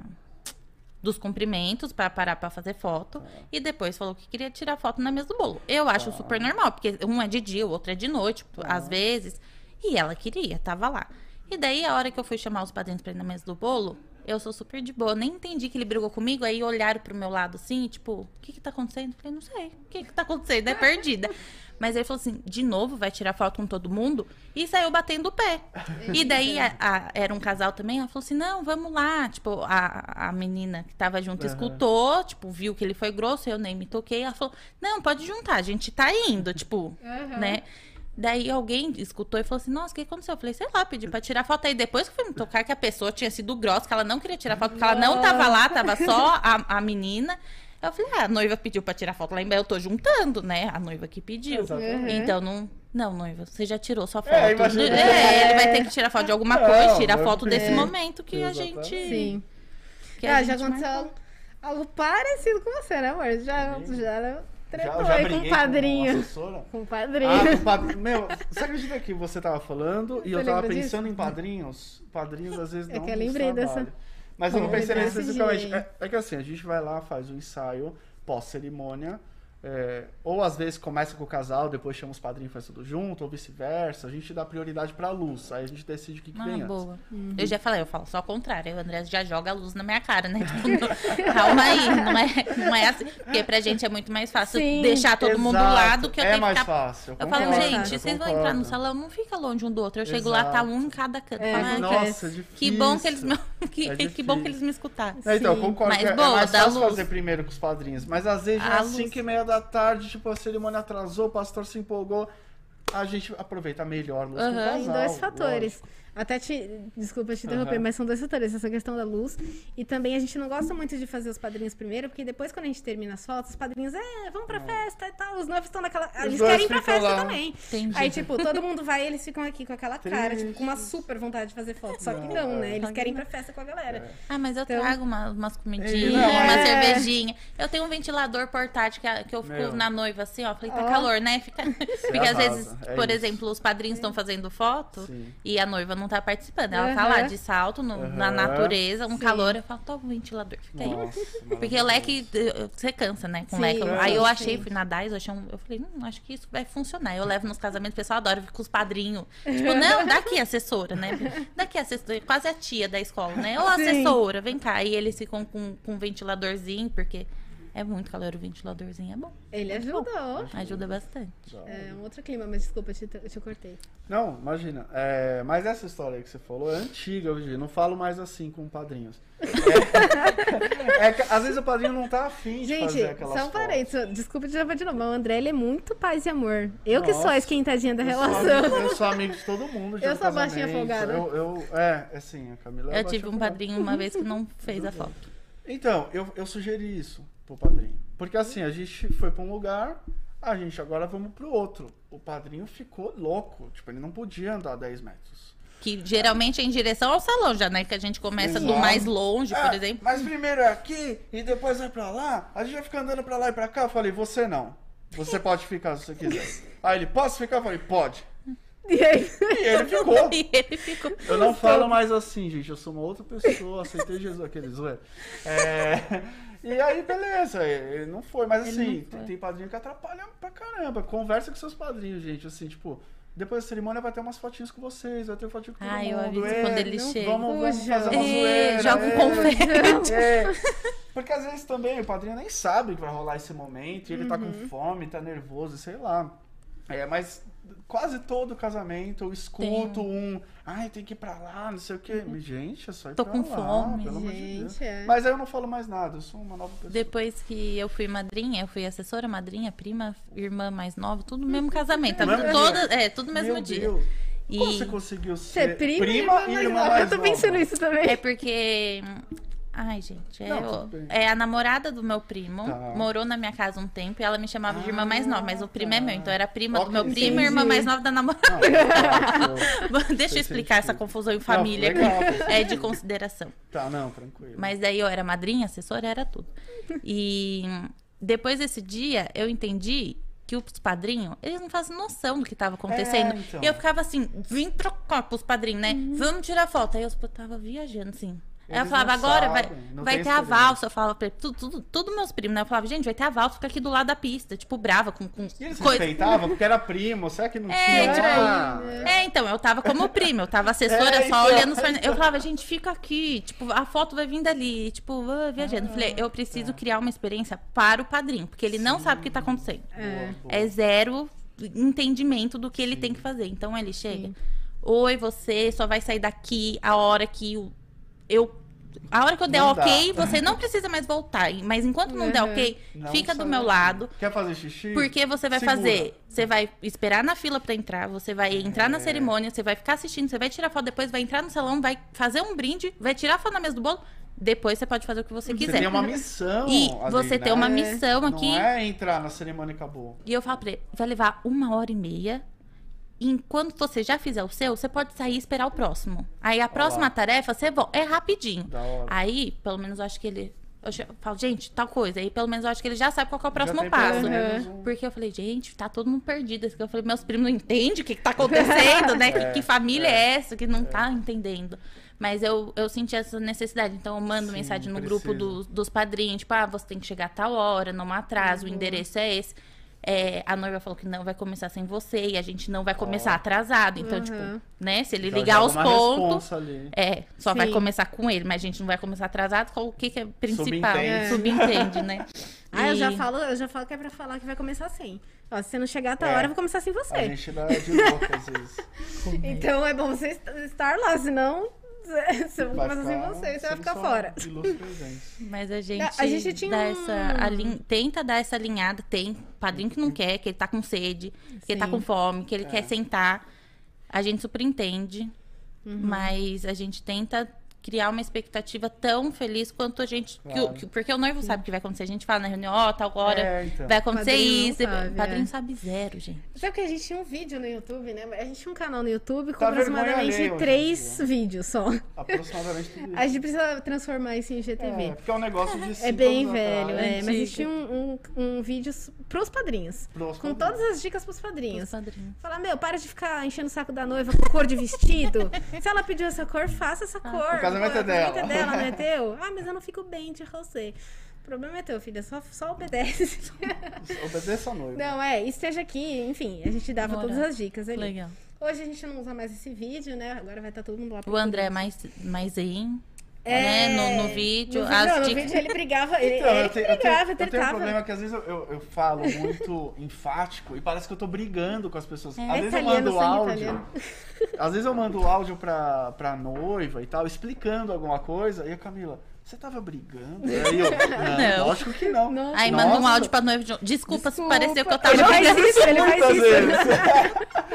dos cumprimentos pra parar pra fazer foto e depois falou que queria tirar foto na mesa do bolo. Eu acho super normal, porque um é de dia, o outro é de noite, tipo, às vezes. E ela queria, tava lá. E daí a hora que eu fui chamar os padrinhos pra ir na mesa do bolo, eu sou super de boa, nem entendi que ele brigou comigo, aí olharam pro meu lado assim, tipo, o que que tá acontecendo? Eu falei, não sei, o que que tá acontecendo? É perdida. <laughs> Mas ele falou assim, de novo, vai tirar foto com todo mundo? E saiu batendo o pé. <laughs> E daí a- a- era um casal também, ela falou assim, não, vamos lá. Tipo, a, a menina que tava junto Aham. escutou, tipo, viu que ele foi grosso, eu nem me toquei. Ela falou, não, pode juntar, a gente tá indo, tipo, Aham. né? Daí alguém escutou e falou assim, nossa, o que aconteceu? Eu falei, sei lá, pedi pra tirar foto. Aí depois que eu fui me tocar que a pessoa tinha sido grossa, que ela não queria tirar foto, porque ela não tava lá, tava só a, a menina. Eu falei, ah, a noiva pediu pra tirar foto lá embaixo, eu tô juntando, né? A noiva que pediu. Exatamente. Então não. Não, noiva, você já tirou sua foto. É, imagina. É, ele vai ter que tirar foto de alguma Não, coisa, tira a não foto desse precisa. momento que a gente. Exatamente. Sim. Que a ah, já gente aconteceu marcou. algo, algo parecido com você, né, amor? Já, Sim. já tretou Já, já com o com padrinho. Com o padrinho. Ah, com <laughs> pad- Meu, você acredita que você tava falando e eu Você tava lembra pensando em padrinhos? Padrinhos às vezes É não que eu nos lembrei dessa-. Mas eu não pensei nisso especificamente. É, é que assim, a gente vai lá, faz o ensaio pós-cerimônia. É, ou às vezes começa com o casal, depois chama os padrinhos e faz tudo junto, ou vice-versa. A gente dá prioridade pra luz. Aí a gente decide o que, que vem Ah, antes. boa. Uhum. Eu já falei, eu falo só ao contrário. Aí o André já joga a luz na minha cara, né? <laughs> Tipo, calma aí, não é, não é assim. Porque pra gente é muito mais fácil Sim, deixar todo mundo Exato. lá do que eu é tenho que mais ficar. fácil. Eu concordo, falo, gente, eu vocês vão entrar no salão, não fica longe um do outro. Eu chego lá, tá Exato. um em cada canto. É, "Ai, Nossa, é que, difícil. que bom que eles me, <laughs> que, É que bom que difícil. eles me escutaram. É, então, eu concordo Mas que é- boa, é mais fácil luz. fazer primeiro com os padrinhos. Mas às vezes é luz. 5 e meia da tarde, tipo, a cerimônia atrasou, o pastor se empolgou. A gente aproveita melhor luz com o Aham. casal. Tem dois fatores. lógico. Até te. Desculpa te interromper, Aham. mas são dois fatores. Essa questão da luz. E também a gente não gosta muito de fazer os padrinhos primeiro, porque depois, quando a gente termina as fotos, os padrinhos, é, vamos pra festa e tal. Os noivos estão naquela. Eles querem ir pra festa lá. também. Entendi. Aí, tipo, todo mundo vai e eles ficam aqui com aquela cara, Triste. tipo, com uma super vontade de fazer foto. Só que Não, não, é. né? Eles querem ir pra festa com a galera. Ah, mas eu Então- trago uma- umas comidinhas, não, uma é. cervejinha. Eu tenho um ventilador portátil que, que eu fico Meu. na noiva assim, ó. Falei, tá Ó. calor, né? Fica, <laughs> porque às arrasa. vezes é Por isso. exemplo, os padrinhos estão fazendo foto Sim. e a noiva não tá participando. Ela tá lá de salto no- na Aham. natureza, um Sim. calor. Eu falo, toma o ventilador, fica aí. Nossa, <laughs> Porque o leque, eh, você cansa, né? Com Sim, leque. Aí eu achei, fui nadar, eu, achei um, eu falei, hum, acho que isso vai funcionar. Eu levo nos casamentos, o pessoal adora, eu fico com os padrinhos. Tipo, não, daqui a assessora, né? <laughs> Daqui a assessora, quase a tia da escola, né? Ô, Sim. assessora, vem cá. E eles ficam com, com um ventiladorzinho, porque é muito calor, o ventiladorzinho é bom. Ele ajuda, ó. Ajuda bastante. É um outro clima, mas desculpa, eu te, eu te cortei. Não, imagina. É, mas essa história aí que você falou é antiga hoje. Não falo mais assim com padrinhos. É, <laughs> é às vezes o padrinho não tá afim de Gente, fazer aquelas só um parênteses. Desculpa te levar de novo, mas o André ele é muito paz e amor. Eu que sou a Nossa. esquentadinha da Eu sou relação. amigo- Eu sou amigo de todo mundo. de Eu um sou a baixinha folgada. Eu, eu, é, assim, a Camila é Eu tive um folgada. padrinho uma vez que não fez a foto. Então, eu, eu sugeri isso pro padrinho. Porque assim, a gente foi pra um lugar, a gente agora vamos pro outro. O padrinho ficou louco. Tipo, ele não podia andar 10 metros. Que geralmente é em direção ao salão já, né? Que a gente começa do Exato. mais longe, por É, exemplo. Mas primeiro é aqui e depois vai pra lá. A gente vai ficar andando pra lá e pra cá. Eu falei, você não. Você <laughs> pode ficar se você quiser. Aí ele, posso ficar? Eu falei, pode. E aí? E ele <laughs> ficou. E ele ficou. Eu não falo mais assim, gente. Eu sou uma outra pessoa, aceitei Jesus, aquele zoeiro. É, E aí, beleza, ele não foi. Mas Ele assim, foi. tem, tem padrinho que atrapalha pra caramba. Conversa com seus padrinhos, gente. Assim, tipo, depois da cerimônia vai ter umas fotinhas com vocês, vai ter fotinho com todo Ah, eu mundo. aviso é, quando ele não, chega. Vamos, vamos fazer uma É, zoeira. joga um é. confete. É, porque às vezes também o padrinho nem sabe que vai rolar esse momento, e ele tá Uhum. com fome, tá nervoso, sei lá. É, mas quase todo casamento eu escuto um, ai, tem que ir pra lá, não sei o quê. Gente, é só ir Tô pra com lá, fome. pelo amor de Deus. Gente, é. Mas aí eu não falo mais nada, eu sou uma nova pessoa. Depois que eu fui madrinha, eu fui assessora, madrinha, prima, irmã mais nova, tudo no mesmo casamento. Tá Mesmo toda, é, tudo no mesmo Meu dia. Deus. E Como você conseguiu Você ser é prima, prima e irmã irmã mais mais nova. Eu tô nova? pensando isso também. é porque. Ai, gente, é, Não, é a namorada do meu primo, Tá. morou na minha casa um tempo e ela me chamava de irmã mais nova, mas o primo é meu, então era prima do Ok, meu primo e irmã entendi. mais nova da namorada. Não, tá, show. <laughs> Deixa eu explicar essa confusão em família, legal. que é de consideração. Tá, não, tranquilo. Mas daí eu era madrinha, assessora, era tudo. E depois desse dia, eu entendi que os padrinhos, eles não fazem noção do que estava acontecendo. É, então. E eu ficava assim, vim trocar pros padrinhos, né? Vamos tirar foto. Aí eu tava viajando, assim. Aí eu Eles falava, agora vai, sabem, vai tem ter a valsa. Eu falava pra ele, tudo, tudo, tudo meus primos, né? Eu falava, gente, vai ter a valsa, fica aqui do lado da pista. Tipo, brava, com, com E eles coisa. respeitavam porque era primo, será que não É, tinha? tipo, Ah, É, então, eu tava como prima, eu tava assessora É, só então. olhando os forne- Eu falava, gente, fica aqui, tipo, a foto vai vir dali, tipo, ah, viajando. Eu falei, eu preciso criar uma experiência para o padrinho, porque ele não sabe o que tá acontecendo. boa. É zero entendimento do que ele tem que fazer. Então ele chega, oi, você só vai sair daqui a hora que o- eu. A hora que eu der Não dá. ok, você não precisa mais voltar. Mas enquanto não der Uhum. ok, Não fica do meu lado. Quer fazer xixi? Porque você vai Segura. fazer, você vai esperar na fila pra entrar, você vai entrar na É. cerimônia, você vai ficar assistindo, você vai tirar foto, depois vai entrar no salão, vai fazer um brinde, vai tirar foto na mesa do bolo, depois você pode fazer o que você Você quiser. tem uma missão. E ali, você né? tem uma É. missão aqui. Não é entrar na cerimônia e acabou. E eu falo pra ele, vai levar uma hora e meia. E enquanto você já fizer o seu, você pode sair e esperar o próximo. Aí a próxima lá. tarefa, você volta. É rapidinho. Da hora. Aí, pelo menos, eu acho que ele. Eu falo, gente, tal coisa. Aí, pelo menos, eu acho que ele já sabe qual que é o próximo passo. pelo menos um- Porque eu falei, gente, tá todo mundo perdido. Eu falei, meus primos não entendem o que, que tá acontecendo, né? Que, <laughs> que família é, essa que não tá entendendo. Mas eu, eu senti essa necessidade. Então, eu mando Sim, mensagem no precisa. grupo dos, dos padrinhos, tipo, ah, você tem que chegar a tal hora, não atrasa, o endereço é esse. É, a noiva falou que não vai começar sem você e a gente não vai começar atrasado. Então, Uhum. tipo, né? Se ele Já ligar os pontos. É, só vai Sim. começar com ele, mas a gente não vai começar atrasado. Qual- O que, que é principal? Subentende. Subentende, né? <laughs> Ah, eu já E- falo, eu já falo que é pra falar que vai começar assim. Ó, se você não chegar até a É. hora, eu vou começar sem A você. gente dá de louco às vezes. <laughs> Então é bom você est- estar lá, senão se eu ficar você, você vai ficar fora. Mas a gente, A gente tinha dá um- essa alin- tenta dar essa alinhada. Tem padrinho que não quer, que ele tá com sede, que ele tá Sim. com fome, que ele É. quer sentar. A gente super entende, Uhum. mas a gente tenta criar uma expectativa tão feliz quanto a gente. que Claro. que- porque o noivo sabe o que vai acontecer. A gente fala na reunião, ó, tal hora É, então. vai acontecer Padrinho isso. sabe, o padrinho é. sabe zero, gente. Sabe que a gente tinha um vídeo no YouTube, né? A gente tinha um canal no YouTube com Tá aproximadamente três vídeos só. Aproximadamente tudo. A gente precisa transformar isso em É, GTV. porque é um negócio de É, cinco bem anos velho, atrás. é. Mas a gente tinha um, um, um vídeo pros padrinhos. Pros com padrinhos. todas as dicas pros padrinhos. Os padrinhos. Falar, meu, para de ficar enchendo o saco da noiva com cor de vestido. Se ela pediu essa cor, faça essa cor. O casamento é o casamento dela. é dela, não é <laughs> teu? Ah, mas eu não fico bem de você. O problema é teu, filha. Só, só obedece. Obedeça a noiva. não, é, esteja aqui. Enfim, a gente dava Bora. todas as dicas ali. Legal. Hoje a gente não usa mais esse vídeo, né? Agora vai estar todo mundo lá. O André é mais, mais zen, É, né? No, no vídeo. No, as vídeo, não, no dicas- vídeo ele brigava. Ele, Então, ele eu tenho, eu tenho, brigava, eu tenho um problema que às vezes eu, eu, eu falo muito <laughs> enfático e parece que eu tô brigando com as pessoas. É. Às É vezes eu mando áudio. italiano. <laughs> Às vezes eu mando áudio pra, pra noiva e tal, explicando alguma coisa, e a Camila, você tava brigando? Aí eu, <laughs> não, Não. lógico que não. Não. Aí manda um áudio pra noiva de Desculpa, se Desculpa. pareceu que eu tava Ele faz brigando. isso, ele faz isso. vezes.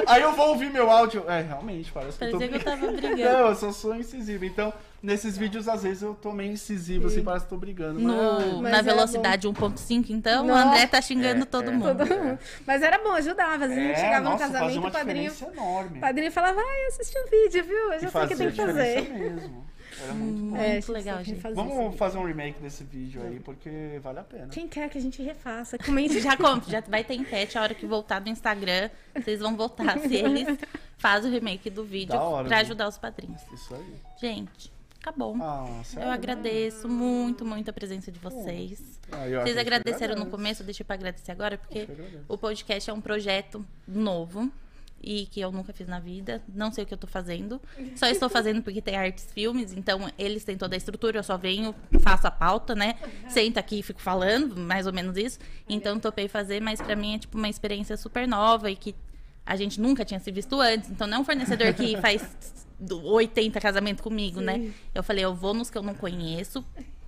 Aí eu vou ouvir meu áudio. É, realmente, parece que eu tô Parecia que eu brigando. tava brigando. Não, eu só sou incisivo. Então, nesses vídeos, às vezes, eu tô meio incisivo, assim, parece que tô brigando. No, Mas na era velocidade 1.5, então, o Nossa. André tá xingando É, todo é. mundo. Todo mundo. Mas era bom, ajudava. Às vezes a gente É, chegava no nossa, fazia casamento, o padrinho, enorme. o padrinho falava, vai assistir um vídeo, viu? Eu já sei o que tem que fazer. mesmo. Era muito bom. Muito É, a gente legal, gente. esse Vamos fazer um remake desse vídeo aí, porque vale a pena. Quem quer que a gente refaça? Comente Já, já vai ter enquete a hora que voltar do Instagram. Vocês vão votar se eles <laughs> fazem o remake do vídeo Da hora, pra ajudar os padrinhos. Isso aí. Gente, acabou. Ah, sério? Eu agradeço muito, muito a presença de vocês. Ah, eu Vocês agradeceram no começo, deixa pra agradecer agora, porque Eu o podcast é um projeto novo e que eu nunca fiz na vida. Não sei o que eu tô fazendo. Só estou fazendo porque tem artes filmes, então eles têm toda a estrutura, eu só venho, faço a pauta, né? Sento aqui e fico falando, mais ou menos isso. Então topei fazer, mas pra mim é tipo uma experiência super nova e que a gente nunca tinha se visto antes. Então não é um fornecedor que faz 80 casamentos comigo, né? Eu falei, eu vou nos que eu não conheço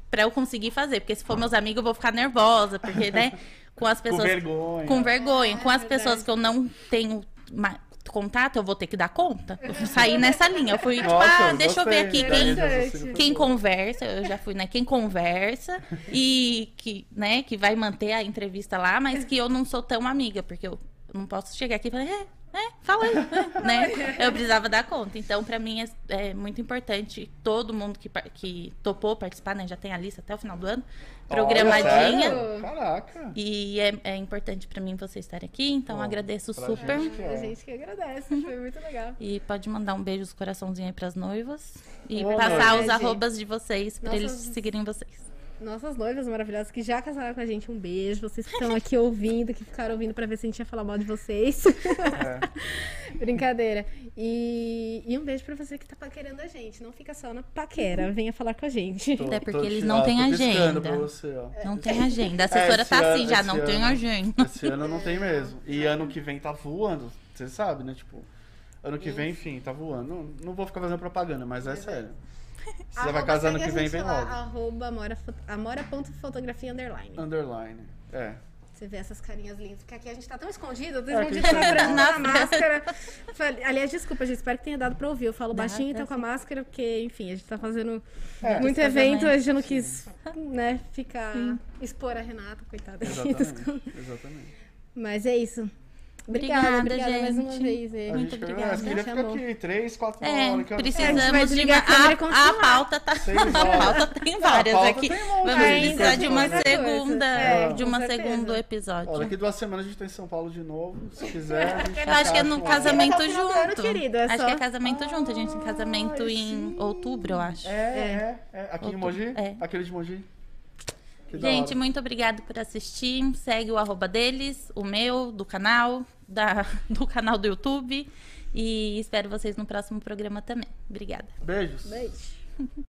pra eu conseguir fazer, porque se for meus amigos eu vou ficar nervosa, porque, né, com as pessoas vergonha. com vergonha, com as verdade. pessoas que eu não tenho contato, eu vou ter que dar conta. Eu saí nessa linha, eu fui tipo, Nossa, ah, deixa eu ver aqui da quem do Quem conversa, eu já fui, né? Quem conversa e que, né, que vai manter a entrevista lá, mas que eu não sou tão amiga, porque eu não posso chegar aqui e falar, é, é, fala aí, é, né? Eu precisava dar conta. Então, pra mim, é, é muito importante todo mundo que, que topou participar, né? Já tem a lista até o final do ano, programadinha. Olha? Caraca. E é, é importante pra mim você estar aqui, então Bom, agradeço super. gente que A é. gente que agradece, foi muito legal. E pode mandar um beijo, os coraçãozinhos aí pras noivas. E passar os arrobas de vocês pra Nossa. eles seguirem vocês. Nossas noivas maravilhosas que já casaram com a gente, um beijo. Vocês que estão aqui ouvindo, que ficaram ouvindo pra ver se a gente ia falar mal de vocês. É. <laughs> Brincadeira. E, e um beijo pra você que tá paquerando a gente. Não fica só na paquera, venha falar com a gente. Tô- Até porque eles não ó, têm agenda. pra você, ó. Não tem agenda. A assessora esse tá assim ano- já, esse não tem ano- agenda. Esse ano não tem mesmo. E ano que vem tá voando. Você sabe, né? Tipo, ano que vem, enfim, tá voando. Não, não vou ficar fazendo propaganda, mas é sério. Se você vai casar ano que vem, vem logo. Arroba amora, amora.fotografia underline. Underline. É. Você vê essas carinhas lindas. Porque aqui a gente tá tão escondido, tô É, aqui escondido na tá- <laughs> máscara. Aliás, desculpa, gente. Espero que tenha dado pra ouvir. Eu falo Dá, baixinho e tá tá com a sim. máscara, porque, enfim, a gente tá fazendo É, muito evento. A gente não quis, né, ficar. expor a Renata, coitada. Exatamente. <laughs> Exatamente. Mas é isso. Obrigada, Obrigada, obrigada mais uma gente. vez. é. Muito gente obrigada. ficar Chamou. aqui três, quatro É, horas. que É, precisamos gente vai de uma. a A, pauta tá. Seis <laughs> A pauta tem várias pauta aqui. tem Vamos precisar de uma segunda, É, de uma Ó, episódio. daqui duas semanas a gente tá em São Paulo de novo. Se quiser, a gente Eu acho que é no encaixa uma- casamento ano, junto. querido, é acho só- que é casamento junto. A gente tem casamento em outubro, eu acho. É, é, é. Aqui em Mogi? é. Aquele de Mogi? Que Gente, muito obrigado por assistir. Segue o arroba deles, o meu, do canal, da, <laughs> do canal do YouTube. E espero vocês no próximo programa também. Obrigada. Beijos. Beijo. <laughs>